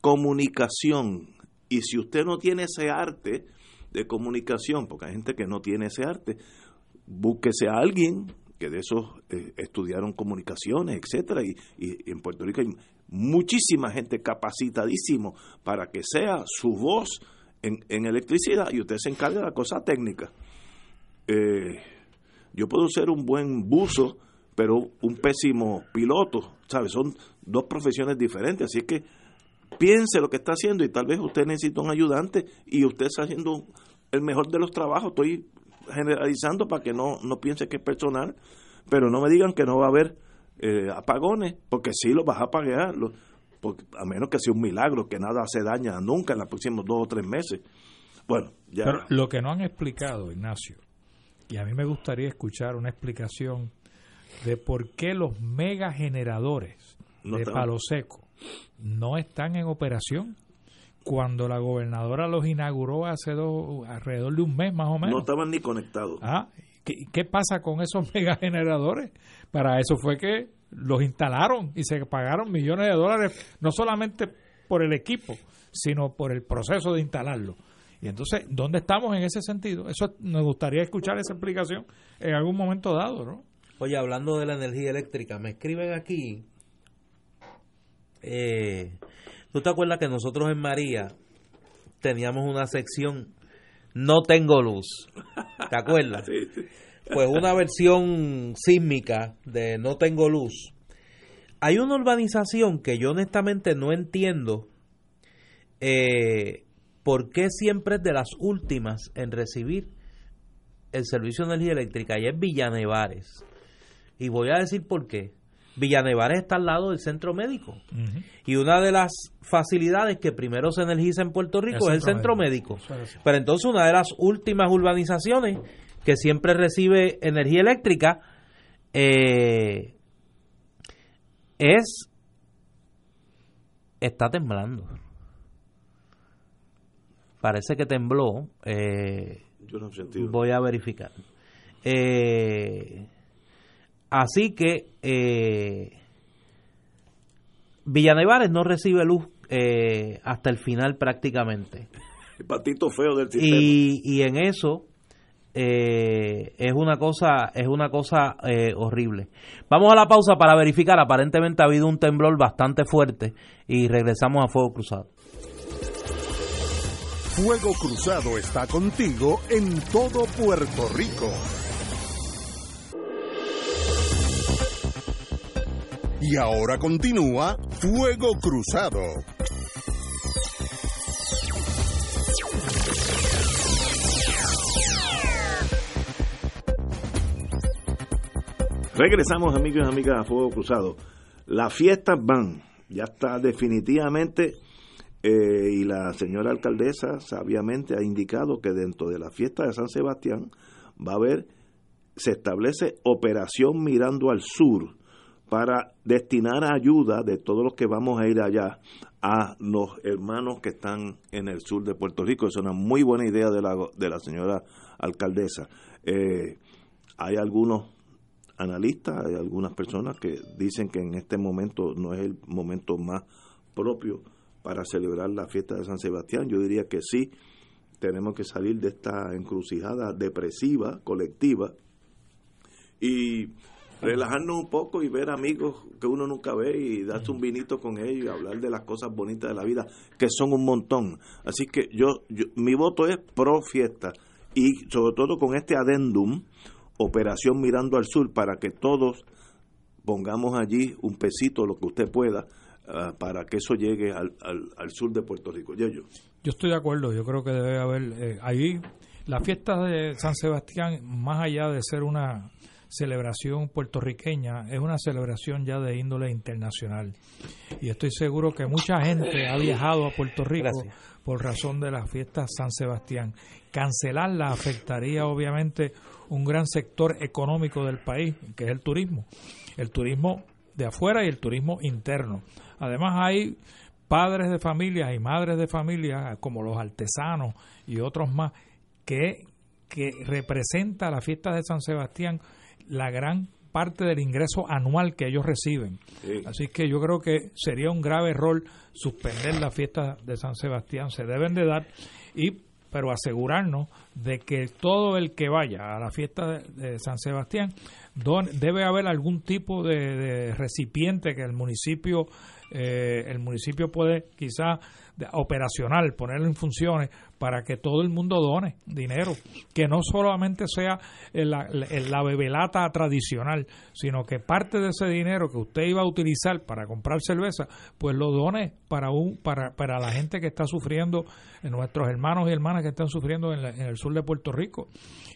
Comunicación. Y si usted no tiene ese arte de comunicación, porque hay gente que no tiene ese arte, búsquese a alguien que de esos eh, estudiaron comunicaciones, etcétera, y, en Puerto Rico hay muchísima gente capacitadísimo para que sea su voz en, en electricidad y usted se encarga de la cosa técnica. Eh, yo puedo ser un buen buzo, pero un pésimo piloto, ¿sabes? Son dos profesiones diferentes, así que piense lo que está haciendo y tal vez usted necesita un ayudante y usted está haciendo el mejor de los trabajos. Estoy generalizando para que no, no piense que es personal, pero no me digan que no va a haber eh, apagones, porque sí los vas a apagar, a menos que sea un milagro, que nada se daña nunca en los próximos dos o tres meses. Bueno, ya. Lo que no han explicado, Ignacio, y a mí me gustaría escuchar una explicación de por qué los megageneradores No de. Palo Seco no están en operación cuando la gobernadora los inauguró hace dos, alrededor de un mes más o menos. no estaban ni conectados. Ah, ¿qué, qué pasa con esos megageneradores? Para eso fue que los instalaron y se pagaron millones de dólares, no solamente por el equipo, sino por el proceso de instalarlo. Y entonces, ¿dónde estamos en ese sentido? Eso nos gustaría escuchar esa explicación en algún momento dado, ¿no? Oye, hablando de la energía eléctrica, me escriben aquí. eh, ¿Tú te acuerdas que nosotros en María teníamos una sección No tengo luz? ¿Te acuerdas? Sí, sí. Pues una versión sísmica de No tengo luz. Hay una urbanización que yo honestamente no entiendo eh, por qué siempre es de las últimas en recibir el servicio de energía eléctrica y es Villanevares. Y voy a decir por qué. Villanevares está al lado del centro médico. Y una de las facilidades que primero se energiza en Puerto Rico El es el centro médico. es. Pero entonces una de las últimas urbanizaciones que siempre recibe energía eléctrica eh, es... Está temblando. Parece que tembló. eh, Yo no. Voy a verificar. Eh, así que eh, Villanevares no recibe luz eh, hasta el final prácticamente. El patito feo del sistema. Y, y en eso eh, es una cosa es una cosa eh, horrible. Vamos a la pausa para verificar. Aparentemente ha habido un temblor bastante fuerte y regresamos a Fuego Cruzado. Fuego Cruzado está contigo en todo Puerto Rico. Y ahora continúa Fuego Cruzado. Regresamos, amigos y amigas, a Fuego Cruzado. Las fiestas van, ya está definitivamente, eh, y la señora alcaldesa sabiamente ha indicado que dentro de la fiesta de San Sebastián va a haber, se establece operación mirando al sur para destinar ayuda de todos los que vamos a ir allá a los hermanos que están en el sur de Puerto Rico. Es una muy buena idea de la, de la señora alcaldesa. Eh, hay algunos analistas, hay algunas personas que dicen que en este momento no es el momento más propio para celebrar la fiesta de San Sebastián. Yo diría que sí, tenemos que salir de esta encrucijada depresiva, colectiva, y relajarnos un poco y ver amigos que uno nunca ve y darse un vinito con ellos y hablar de las cosas bonitas de la vida, que son un montón. Así que yo, yo mi voto es pro fiesta y sobre todo con este adendum, Operación Mirando al Sur, para que todos pongamos allí un pesito, lo que usted pueda, ah, para que eso llegue al, al, al sur de Puerto Rico. Yo, yo. Yo estoy de acuerdo, yo creo que debe haber eh, ahí la fiesta de San Sebastián, más allá de ser una celebración puertorriqueña, es una celebración ya de índole internacional. Y estoy seguro que mucha gente ha viajado a Puerto Rico Gracias. por razón de la fiesta San Sebastián. Cancelarla afectaría obviamente un gran sector económico del país, que es el turismo. El turismo de afuera y el turismo interno. Además hay padres de familias y madres de familias, como los artesanos y otros más, que, que representa la fiesta de San Sebastián la gran parte del ingreso anual que ellos reciben. Sí. Así que yo creo que sería un grave error suspender la fiesta de San Sebastián. Se deben de dar y pero asegurarnos de que todo el que vaya a la fiesta de, de San Sebastián don- debe haber algún tipo de, de recipiente que el municipio eh, el municipio puede quizás operacional ponerlo en funciones para que todo el mundo done dinero. Que no solamente sea la, la bebelata tradicional sino que parte de ese dinero que usted iba a utilizar para comprar cerveza pues lo done para un para, para la gente que está sufriendo nuestros hermanos y hermanas que están sufriendo en, la- en el sur de Puerto Rico.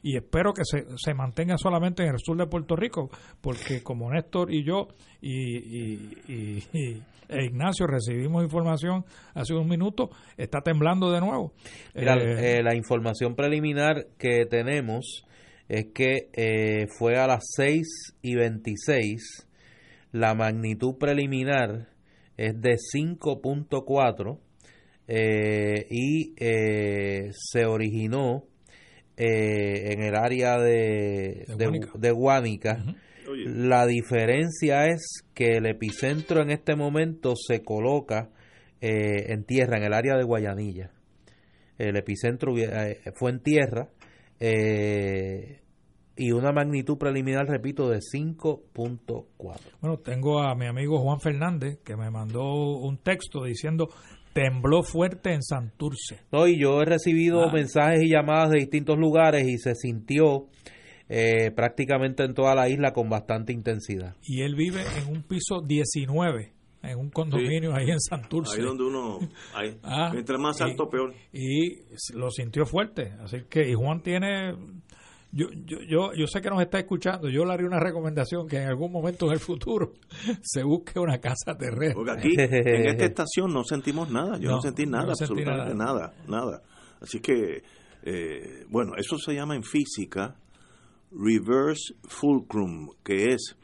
Y espero que se, se mantenga solamente en el sur de Puerto Rico porque como Néstor y yo y, y- y- y- e Ignacio recibimos información hace un minutos está temblando de nuevo. Mira, eh, la información preliminar que tenemos es que eh, fue a las 6 y 26, la magnitud preliminar es de 5.4 eh, y eh, se originó eh, en el área de, de, Guánica. La diferencia es que el epicentro en este momento se coloca en tierra, en el área de Guayanilla. El epicentro fue en tierra y una magnitud preliminar, repito, de 5.4. Bueno, tengo a mi amigo Juan Fernández que me mandó un texto diciendo tembló fuerte en Santurce. No, y yo he recibido ah. mensajes y llamadas de distintos lugares y se sintió eh, prácticamente en toda la isla con bastante intensidad. Y él vive en un piso 19 en un condominio ahí en Santurce. Ahí donde uno, ahí, ah, mientras más alto, peor. Y lo sintió fuerte. Así que, y Juan tiene yo, yo, yo, yo sé que nos está escuchando, yo le haría una recomendación que en algún momento en el futuro se busque una casa terrestre. Porque aquí, en esta estación no sentimos nada, yo no, sentí nada, absolutamente nada. nada, Así que, eh, bueno, eso se llama en física reverse fulcrum, que es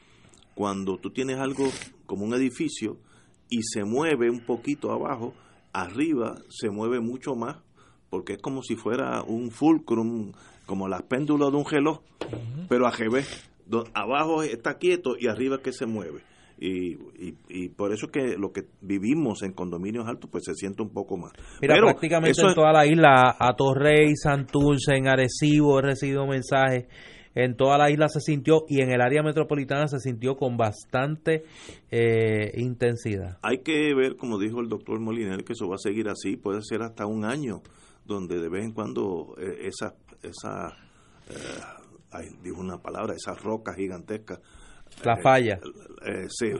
cuando tú tienes algo como un edificio y se mueve un poquito abajo, arriba se mueve mucho más, porque es como si fuera un fulcrum como las péndulas de un reloj, pero a revés. Abajo está quieto y arriba que se mueve. Y, y, por eso que lo que vivimos en condominios altos pues se siente un poco más. Mira, prácticamente en toda la isla, a Torrey, Santurce, en Arecibo he recibido mensajes, en toda la isla se sintió y en el área metropolitana se sintió con bastante eh, intensidad. Hay que ver, como dijo el doctor Molinel, que eso va a seguir así, puede ser hasta un año, donde de vez en cuando eh, esas esa, eh, dijo una palabra, esas rocas gigantescas. La eh, falla. Eh, se,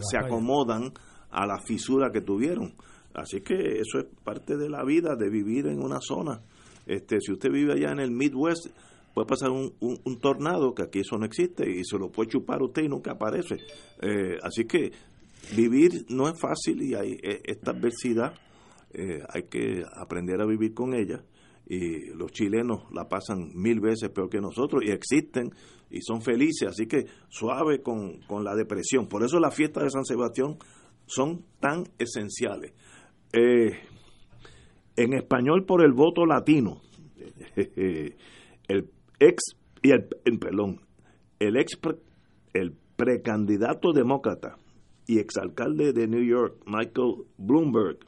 se, acomodan a la fisura que tuvieron. Así que eso es parte de la vida, de vivir en una zona. Este, si usted vive allá en el Midwest, puede pasar un, un, tornado, que aquí eso no existe, y se lo puede chupar usted y nunca aparece. así que vivir no es fácil y hay esta adversidad, hay que aprender a vivir con ella y los chilenos la pasan mil veces peor que nosotros y existen y son felices, así que suave con, la depresión. Por eso las fiestas de San Sebastián son tan esenciales. Eh, en español por el voto latino, el ex y el, perdón, el ex el precandidato demócrata y exalcalde de New York, Michael Bloomberg,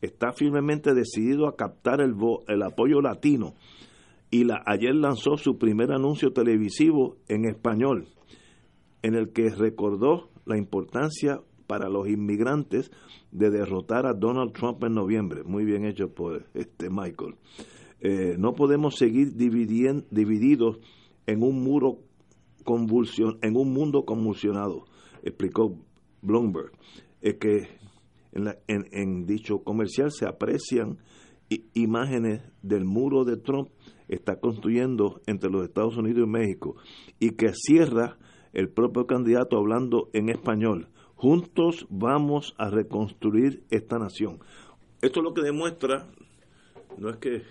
está firmemente decidido a captar el, el apoyo latino y la, ayer lanzó su primer anuncio televisivo en español, en el que recordó la importancia para los inmigrantes de derrotar a Donald Trump en noviembre. Muy bien hecho por este Michael. Eh, no podemos seguir divididos en un muro convulsion, en un mundo convulsionado, explicó Bloomberg. Es que en, dicho comercial se aprecian imágenes del muro de Trump está construyendo entre los Estados Unidos y México y que cierra el propio candidato hablando en español. Juntos vamos a reconstruir esta nación. Esto es lo que demuestra, no es que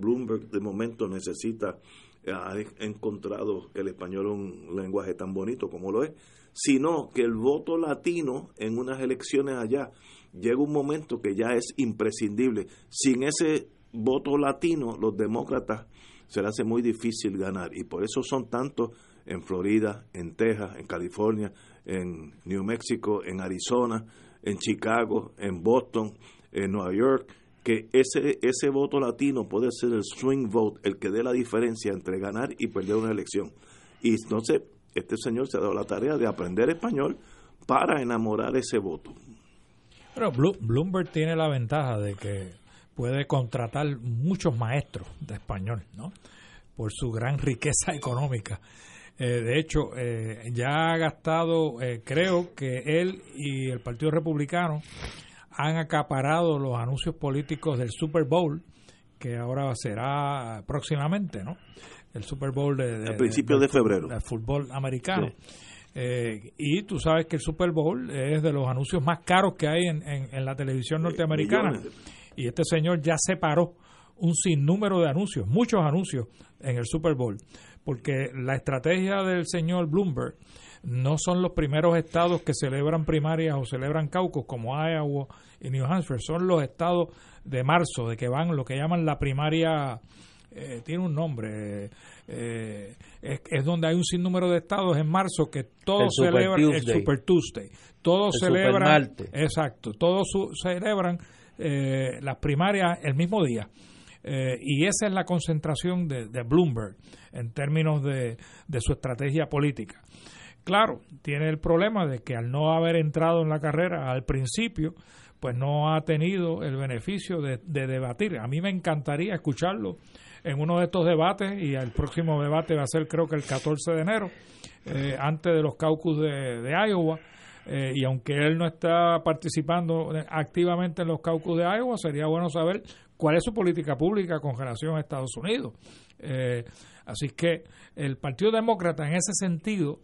Bloomberg de momento necesita, ha encontrado que el español es un lenguaje tan bonito como lo es, sino que el voto latino en unas elecciones allá llega un momento que ya es imprescindible. Sin ese voto latino, los demócratas se les hace muy difícil ganar y por eso son tantos en Florida, en Texas, en California, en New Mexico, en Arizona, en Chicago, en Boston, en Nueva York, que ese, ese voto latino puede ser el swing vote, el que dé la diferencia entre ganar y perder una elección. Y entonces, este señor se ha dado la tarea de aprender español para enamorar ese voto. Pero Bloomberg tiene la ventaja de que puede contratar muchos maestros de español, ¿no? Por su gran riqueza económica. Eh, de hecho, eh, ya ha gastado, eh, creo que él y el Partido Republicano han acaparado los anuncios políticos del Super Bowl, que ahora será próximamente, ¿no? El Super Bowl de, a principios de, febrero. Del fútbol americano. Eh, y tú sabes que el Super Bowl es de los anuncios más caros que hay en, en, la televisión norteamericana. y este señor ya separó un sinnúmero de anuncios, muchos anuncios en el Super Bowl, porque la estrategia del señor Bloomberg no son los primeros estados que celebran primarias o celebran caucus como Iowa y New Hampshire, son los estados de marzo, de que van lo que llaman la primaria, eh, tiene un nombre, eh, es, donde hay un sinnúmero de estados en marzo que todos celebran el Super Tuesday, todos celebran, exacto, todos celebran eh, las primarias el mismo día. y esa es la concentración de, Bloomberg en términos de, de, su estrategia política. Claro, tiene el problema de que al no haber entrado en la carrera al principio, pues no ha tenido el beneficio de, debatir. A mí me encantaría escucharlo en uno de estos debates y el próximo debate va a ser creo que el 14 de enero, eh, antes de los caucus de, Iowa. Eh, y aunque él no está participando activamente en los caucus de Iowa, sería bueno saber cuál es su política pública con relación a Estados Unidos. Eh, así que el Partido Demócrata en ese sentido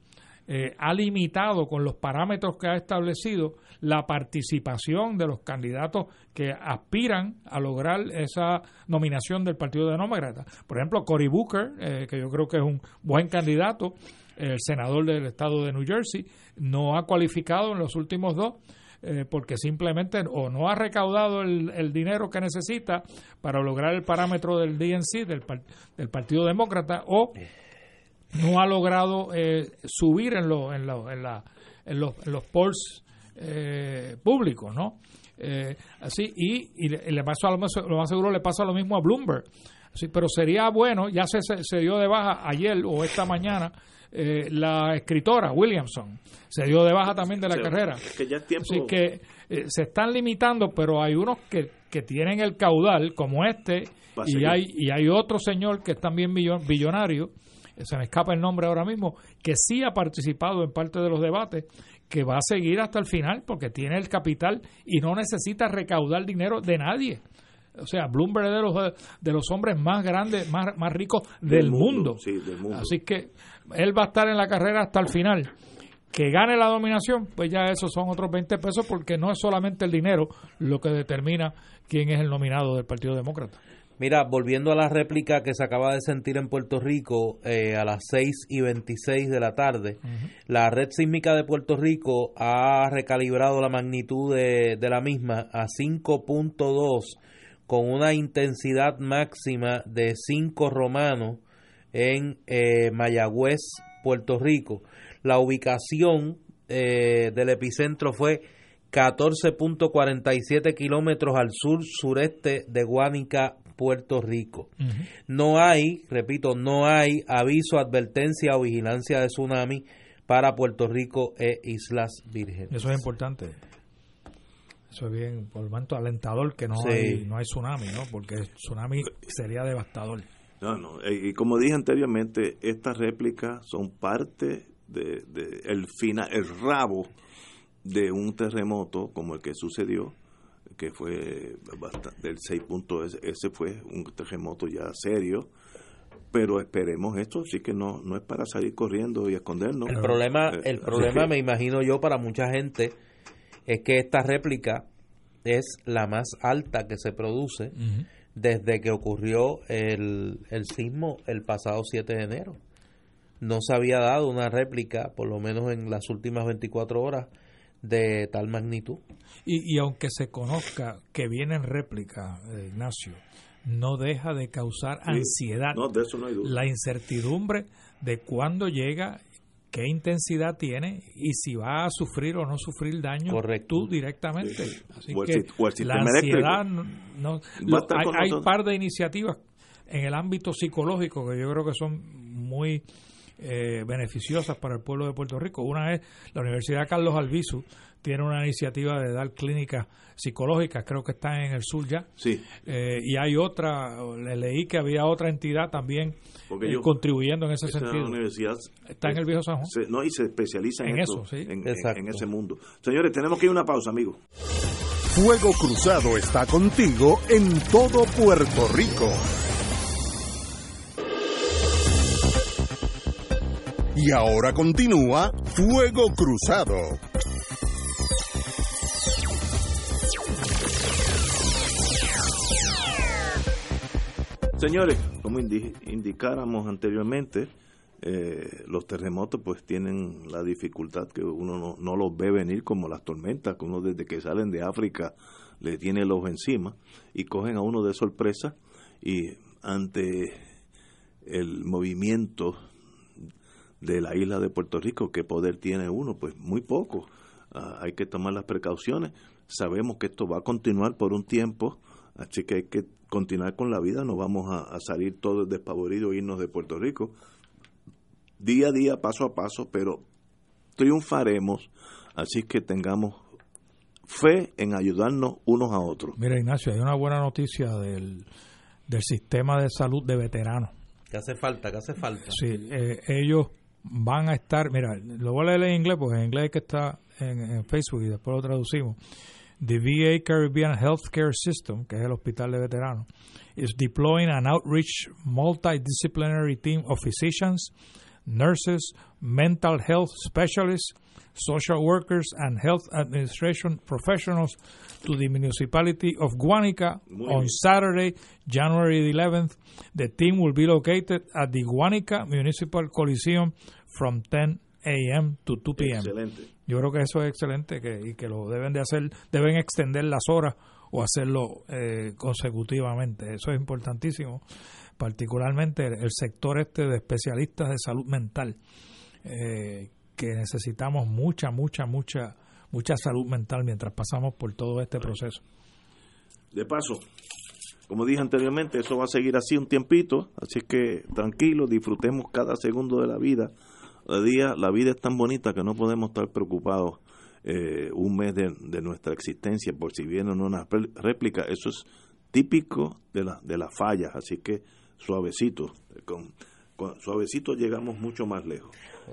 eh, ha limitado con los parámetros que ha establecido la participación de los candidatos que aspiran a lograr esa nominación del Partido Demócrata. Por ejemplo, Cory Booker, eh, que yo creo que es un buen candidato, el senador del estado de New Jersey, no ha cualificado en los últimos dos. Eh, porque simplemente o no ha recaudado el, dinero que necesita para lograr el parámetro del DNC, del, del Partido Demócrata, o no ha logrado eh, subir en, lo, en, en, la, en, los, en los polls eh, públicos, ¿no? Eh, así, y, y le, pasa lo, más, lo más seguro le pasa lo mismo a Bloomberg. Sí, pero sería bueno, ya se, se, dio de baja ayer o esta mañana la escritora Williamson, se dio de baja también de la carrera. Así que se están limitando, pero hay unos que, que tienen el caudal, como este, y hay, y hay otro señor que es también billonario, se me escapa el nombre ahora mismo, que sí ha participado en parte de los debates, que va a seguir hasta el final porque tiene el capital y no necesita recaudar dinero de nadie. O sea, Bloomberg es de los, de los hombres más grandes, más, más ricos del, mundo. Así que él va a estar en la carrera hasta el final. Que gane la dominación, pues ya esos son otros 20 pesos porque no es solamente el dinero lo que determina quién es el nominado del Partido Demócrata. Mira, volviendo a la réplica que se acaba de sentir en Puerto Rico eh, a las 6 y 26 de la tarde, la red sísmica de Puerto Rico ha recalibrado la magnitud de, la misma a 5.2 con una intensidad máxima de 5 romanos en eh, Mayagüez, Puerto Rico. La ubicación eh, del epicentro fue 14.47 kilómetros al sur sureste de Guánica, Puerto Rico. No hay, repito, no hay aviso, advertencia o vigilancia de tsunami para Puerto Rico e Islas Vírgenes. Eso es importante. Eso es bien, por lo tanto, alentador que no, hay, no hay tsunami, ¿no? Porque el tsunami sería devastador. No, no, y como dije anteriormente, estas réplicas son parte de, el, final, el rabo de un terremoto como el que sucedió que fue del 6 puntos, ese fue un terremoto ya serio, pero esperemos esto, así que no, no es para salir corriendo y escondernos. El problema, eh, el problema me imagino yo para mucha gente es que esta réplica es la más alta que se produce desde que ocurrió el, el sismo el pasado 7 de enero. No se había dado una réplica, por lo menos en las últimas 24 horas, de tal magnitud. Y, aunque se conozca que viene en réplica, eh, Ignacio, no deja de causar ansiedad. La incertidumbre de cuándo llega, qué intensidad tiene y si va a sufrir o no sufrir daño tú directamente. Así que la ansiedad no, hay, un par de iniciativas en el ámbito psicológico que yo creo que son muy eh, beneficiosas para el pueblo de Puerto Rico. Una es la Universidad Carlos Albizu, tiene una iniciativa de dar clínicas psicológicas, creo que está en el sur ya. Sí. Eh, y hay otra, le leí que había otra entidad también eh, contribuyendo en ese sentido. está en el viejo San Juan. no, y se especializa en, eso, en, en, ese mundo. Señores, tenemos que ir a una pausa, amigos. Fuego Cruzado está contigo en todo Puerto Rico. Y ahora continúa Fuego Cruzado. Señores, como indicáramos anteriormente, eh, los terremotos pues tienen la dificultad que uno no, no, los ve venir como las tormentas, que uno desde que salen de África le tiene los encima y cogen a uno de sorpresa y ante el movimiento de la isla de Puerto Rico, ¿qué poder tiene uno? Pues muy poco. Ah, hay que tomar las precauciones. Sabemos que esto va a continuar por un tiempo, así que hay que continuar con la vida. No vamos a, a salir todos despavoridos e irnos de Puerto Rico día a día, paso a paso, pero triunfaremos, así que tengamos fe en ayudarnos unos a otros. Mira, Ignacio, hay una buena noticia del, del sistema de salud de veteranos. ¿Qué hace falta? ¿Qué hace falta? Sí, eh, ellos van a estar, mira, lo voy a leer en inglés, porque en inglés es que está en, en, Facebook y después lo traducimos. The VA Caribbean Healthcare System, que es el hospital de veteranos, is deploying an outreach multidisciplinary team of physicians, nurses, mental health specialists, social workers, and health administration professionals to the municipality of Guanica on Saturday, January 11th. The team will be located at the Guanica Municipal Coliseum from 10 a.m. to 2 p.m. Excelente. Yo creo que eso es excelente que, y que lo deben de hacer, deben extender las horas o hacerlo eh, consecutivamente. Eso es importantísimo particularmente el sector este de especialistas de salud mental, eh, que necesitamos mucha, mucha, mucha, mucha salud mental mientras pasamos por todo este proceso. De paso, como dije anteriormente, eso va a seguir así un tiempito, así que tranquilo, disfrutemos cada segundo de la vida. La, día, la vida es tan bonita que no podemos estar preocupados eh, un mes de, de, nuestra existencia por si viene una réplica. Eso es típico de, la, de las fallas, así que suavecito, con, suavecito llegamos mucho más lejos.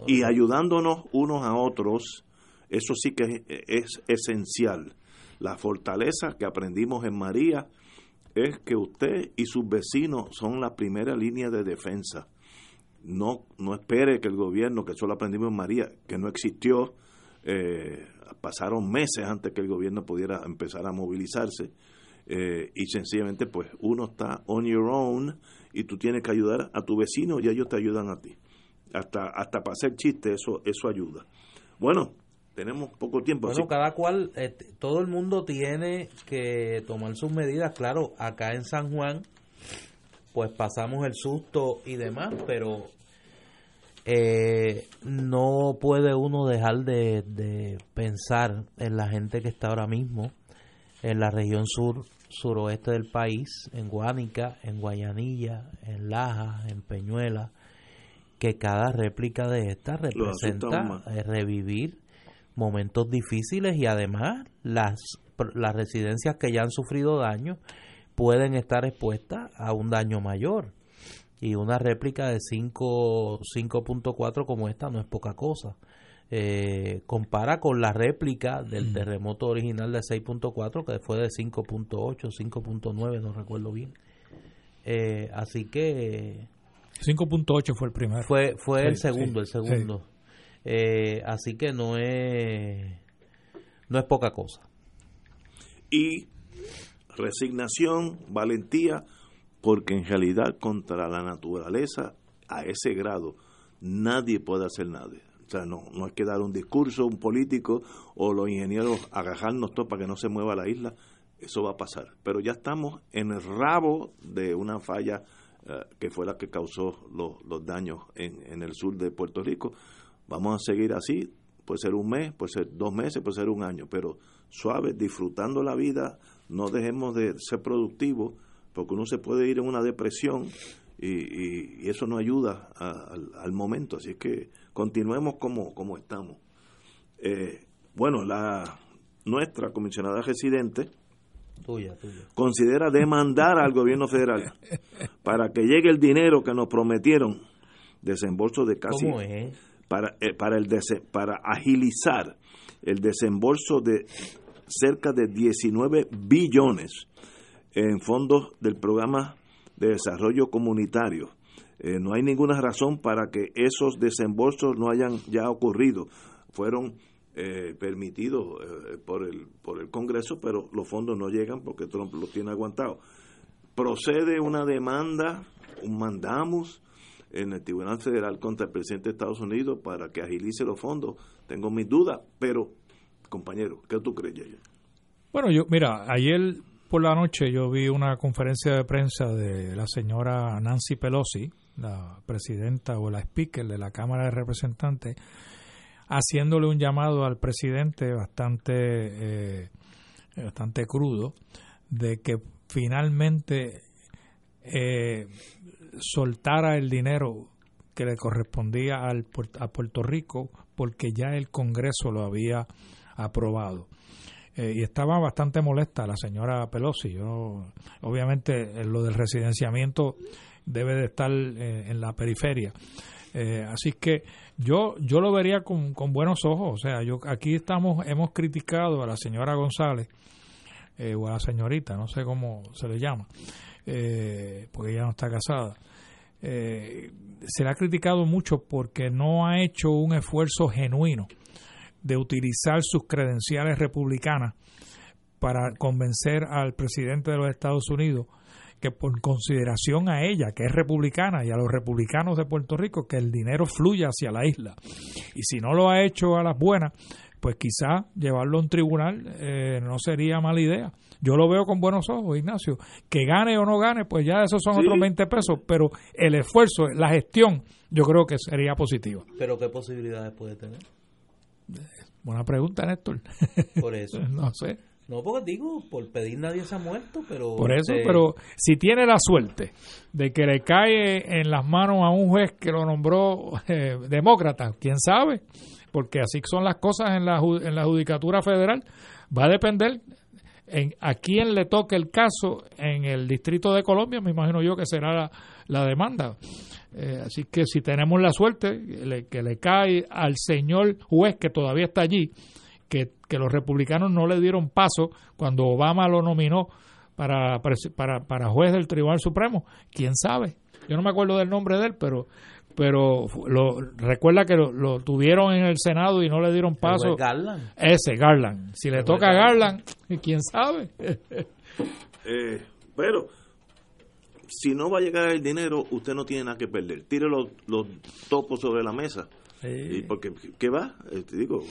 Y ayudándonos unos a otros, eso sí que es, esencial. La fortaleza que aprendimos en María es que usted y sus vecinos son la primera línea de defensa. No, no espere que el gobierno, que solo aprendimos en María, que no existió, eh, pasaron meses antes que el gobierno pudiera empezar a movilizarse eh, y sencillamente pues uno está on your own y tú tienes que ayudar a tu vecino y ellos te ayudan a ti. Hasta, hasta para hacer chistes eso, eso ayuda. Bueno, tenemos poco tiempo. Bueno, cada cual, eh, todo el mundo tiene que tomar sus medidas. Claro, acá en San Juan, pues pasamos el susto y demás, pero eh, no puede uno dejar de, de pensar en la gente que está ahora mismo en la región sur suroeste del país, en Guánica, en Guayanilla, en Laja, en Peñuela, que cada réplica de esta representa eh, revivir momentos difíciles y además las, las residencias que ya han sufrido daño pueden estar expuestas a un daño mayor. Y una réplica de 5.4 como esta no es poca cosa eh, compara con la réplica del terremoto original de 6.4 que fue de 5.8, 5.9, no recuerdo bien. Eh, así que 5.8 fue el primero. Fue fue el segundo, el segundo. Eh, así que no es no es poca cosa. Y resignación, valentía, porque en realidad contra la naturaleza a ese grado nadie puede hacer nada o sea, no, no hay que dar un discurso, un político o los ingenieros agajarnos todos para que no se mueva la isla. Eso va a pasar. Pero ya estamos en el rabo de una falla eh, que fue la que causó los, los daños en, en el sur de Puerto Rico. Vamos a seguir así. Puede ser un mes, puede ser dos meses, puede ser un año, pero suave, disfrutando la vida, no dejemos de ser productivos, porque uno se puede ir en una depresión y, eso no ayuda al, momento. Así que continuemos como, como estamos. Eh, bueno, la nuestra comisionada residente considera demandar al gobierno federal para que llegue el dinero que nos prometieron, desembolso de casi para eh, para el para agilizar el desembolso de cerca de 19 billones en fondos del programa de desarrollo comunitario. Eh, no hay ninguna razón para que esos desembolsos no hayan ya ocurrido. Fueron eh, permitidos eh, por, el, por el Congreso, pero los fondos no llegan porque Trump los tiene aguantados. procede una demanda, un mandamos en el Tribunal Federal contra el presidente de Estados Unidos para que agilice los fondos. Tengo mis dudas, pero, compañero, ¿qué tú crees, Yaya? Bueno, yo, mira, ayer por la noche yo vi una conferencia de prensa de la señora Nancy Pelosi, la presidenta o la speaker de la Cámara de Representantes, haciéndole un llamado al presidente bastante, eh, bastante crudo de que finalmente eh, soltara el dinero que le correspondía al, a Puerto Rico porque ya el Congreso lo había aprobado. Eh, y estaba bastante molesta la señora Pelosi. Yo, obviamente, eh, lo del residenciamiento debe de estar eh, en la periferia. así que yo yo lo vería con, con, buenos ojos. O sea, yo aquí estamos hemos criticado a la señora González o a la señorita, no sé cómo se le llama, porque ella no está casada. se le ha criticado mucho porque no ha hecho un esfuerzo genuino de utilizar sus credenciales republicanas para convencer al presidente de los Estados Unidos que por consideración a ella, que es republicana, y a los republicanos de Puerto Rico, que el dinero fluya hacia la isla. Y si no lo ha hecho a las buenas, pues quizá llevarlo a un tribunal eh, no sería mala idea. Yo lo veo con buenos ojos, Ignacio. Que gane o no gane, pues ya esos son otros 20 pesos, pero el esfuerzo, la gestión, yo creo que sería positiva. ¿Pero qué posibilidades puede tener? Buena pregunta, Néstor. Por eso. no sé. No, porque digo, por pedir nadie se ha muerto, pero... Por eso, pero si tiene la suerte de que le cae en las manos a un juez que lo nombró eh, demócrata, quién sabe, porque así son las cosas en la, en la judicatura federal, va a depender en, a quién le toque el caso en el Distrito de Colombia, me imagino yo que será la, la demanda. Eh, así que si tenemos la suerte que le cae al señor juez que todavía está allí, que, los republicanos no le dieron paso cuando Obama lo nominó para, para, para juez del Tribunal Supremo, quién sabe. Yo no me acuerdo del nombre de él, pero pero lo, recuerda que lo, tuvieron en el Senado y no le dieron paso. Garland. Ese, Garland. Si le toca a Garland, quién sabe. eh, pero si no va a llegar el dinero, usted no tiene nada que perder. Tire los, los topos sobre la mesa. Y porque, ¿qué va? Este, digo,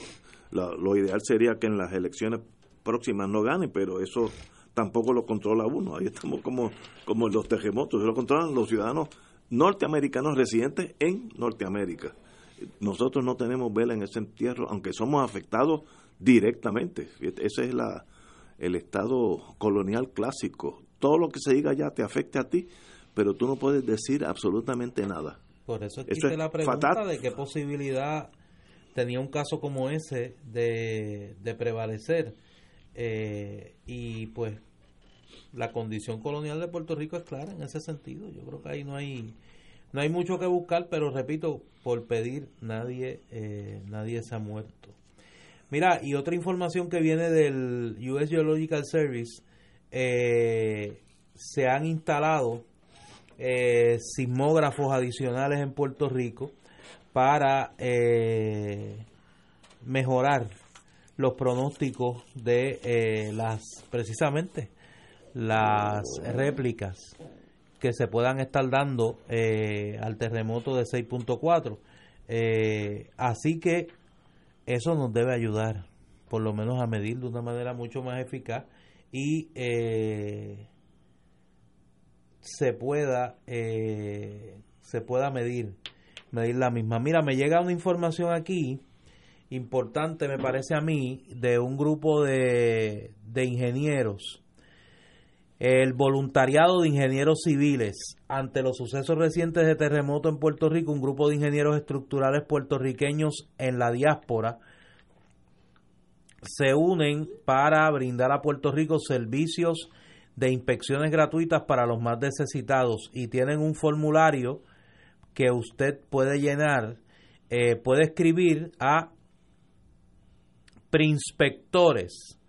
lo ideal sería que en las elecciones próximas no gane, pero eso tampoco lo controla uno. Ahí estamos como, como los terremotos, eso lo controlan los ciudadanos norteamericanos residentes en Norteamérica. Nosotros no tenemos vela en ese entierro, aunque somos afectados directamente. Ese es la, el estado colonial clásico todo lo que se diga ya te afecte a ti, pero tú no puedes decir absolutamente nada. Por eso es que la pregunta de qué posibilidad tenía un caso como ese de, prevalecer. Eh, y pues la condición colonial de Puerto Rico es clara en ese sentido. Yo creo que ahí no hay no hay mucho que buscar, pero repito, por pedir nadie eh, nadie se ha muerto. Mira, y otra información que viene del US Geological Service eh, se han instalado eh, sismógrafos adicionales en Puerto Rico para eh, mejorar los pronósticos de las precisamente las réplicas que se puedan estar dando al terremoto de 6.4 así que eso nos debe ayudar por lo menos a medir de una manera mucho más eficaz y eh, se pueda eh, se pueda medir medir la misma. Mira me llega una información aquí importante me parece a mí de un grupo de, de ingenieros. El voluntariado de ingenieros civiles ante los sucesos recientes de terremoto en Puerto Rico un grupo de ingenieros estructurales puertorriqueños en la diáspora se unen para brindar a Puerto Rico servicios de inspecciones gratuitas para los más necesitados. Y tienen un formulario que usted puede llenar, eh, puede escribir a prinspectores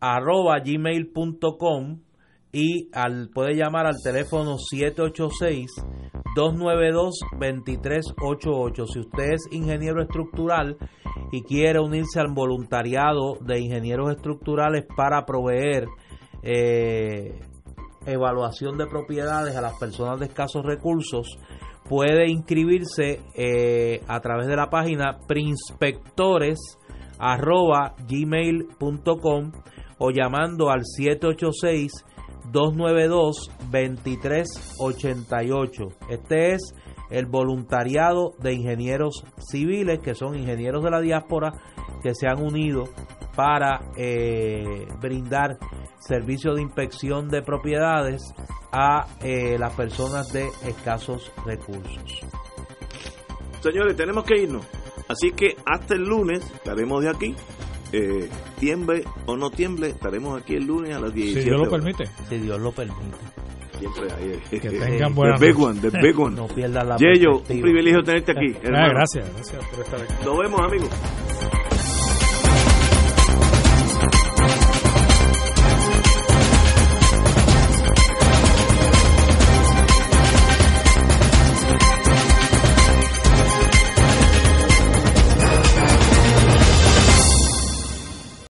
arroba y al, puede llamar al teléfono 786-292-2388. Si usted es ingeniero estructural y quiere unirse al voluntariado de ingenieros estructurales para proveer eh, evaluación de propiedades a las personas de escasos recursos puede inscribirse eh, a través de la página prinspectores.gmail.com o llamando al 786 292-2388. Este es el voluntariado de ingenieros civiles, que son ingenieros de la diáspora, que se han unido para eh, brindar servicios de inspección de propiedades a eh, las personas de escasos recursos. Señores, tenemos que irnos. Así que hasta el lunes estaremos de aquí. Eh, tiemble o no tiemble, estaremos aquí el lunes a las 17 Si Dios lo horas. permite. Si Dios lo permite. Siempre hay. eh, Que eh, tengan the buena big noche. one, the big one. No pierdas la Yeyo, un privilegio tenerte aquí. Ah, gracias, gracias por estar aquí. Nos vemos, amigos.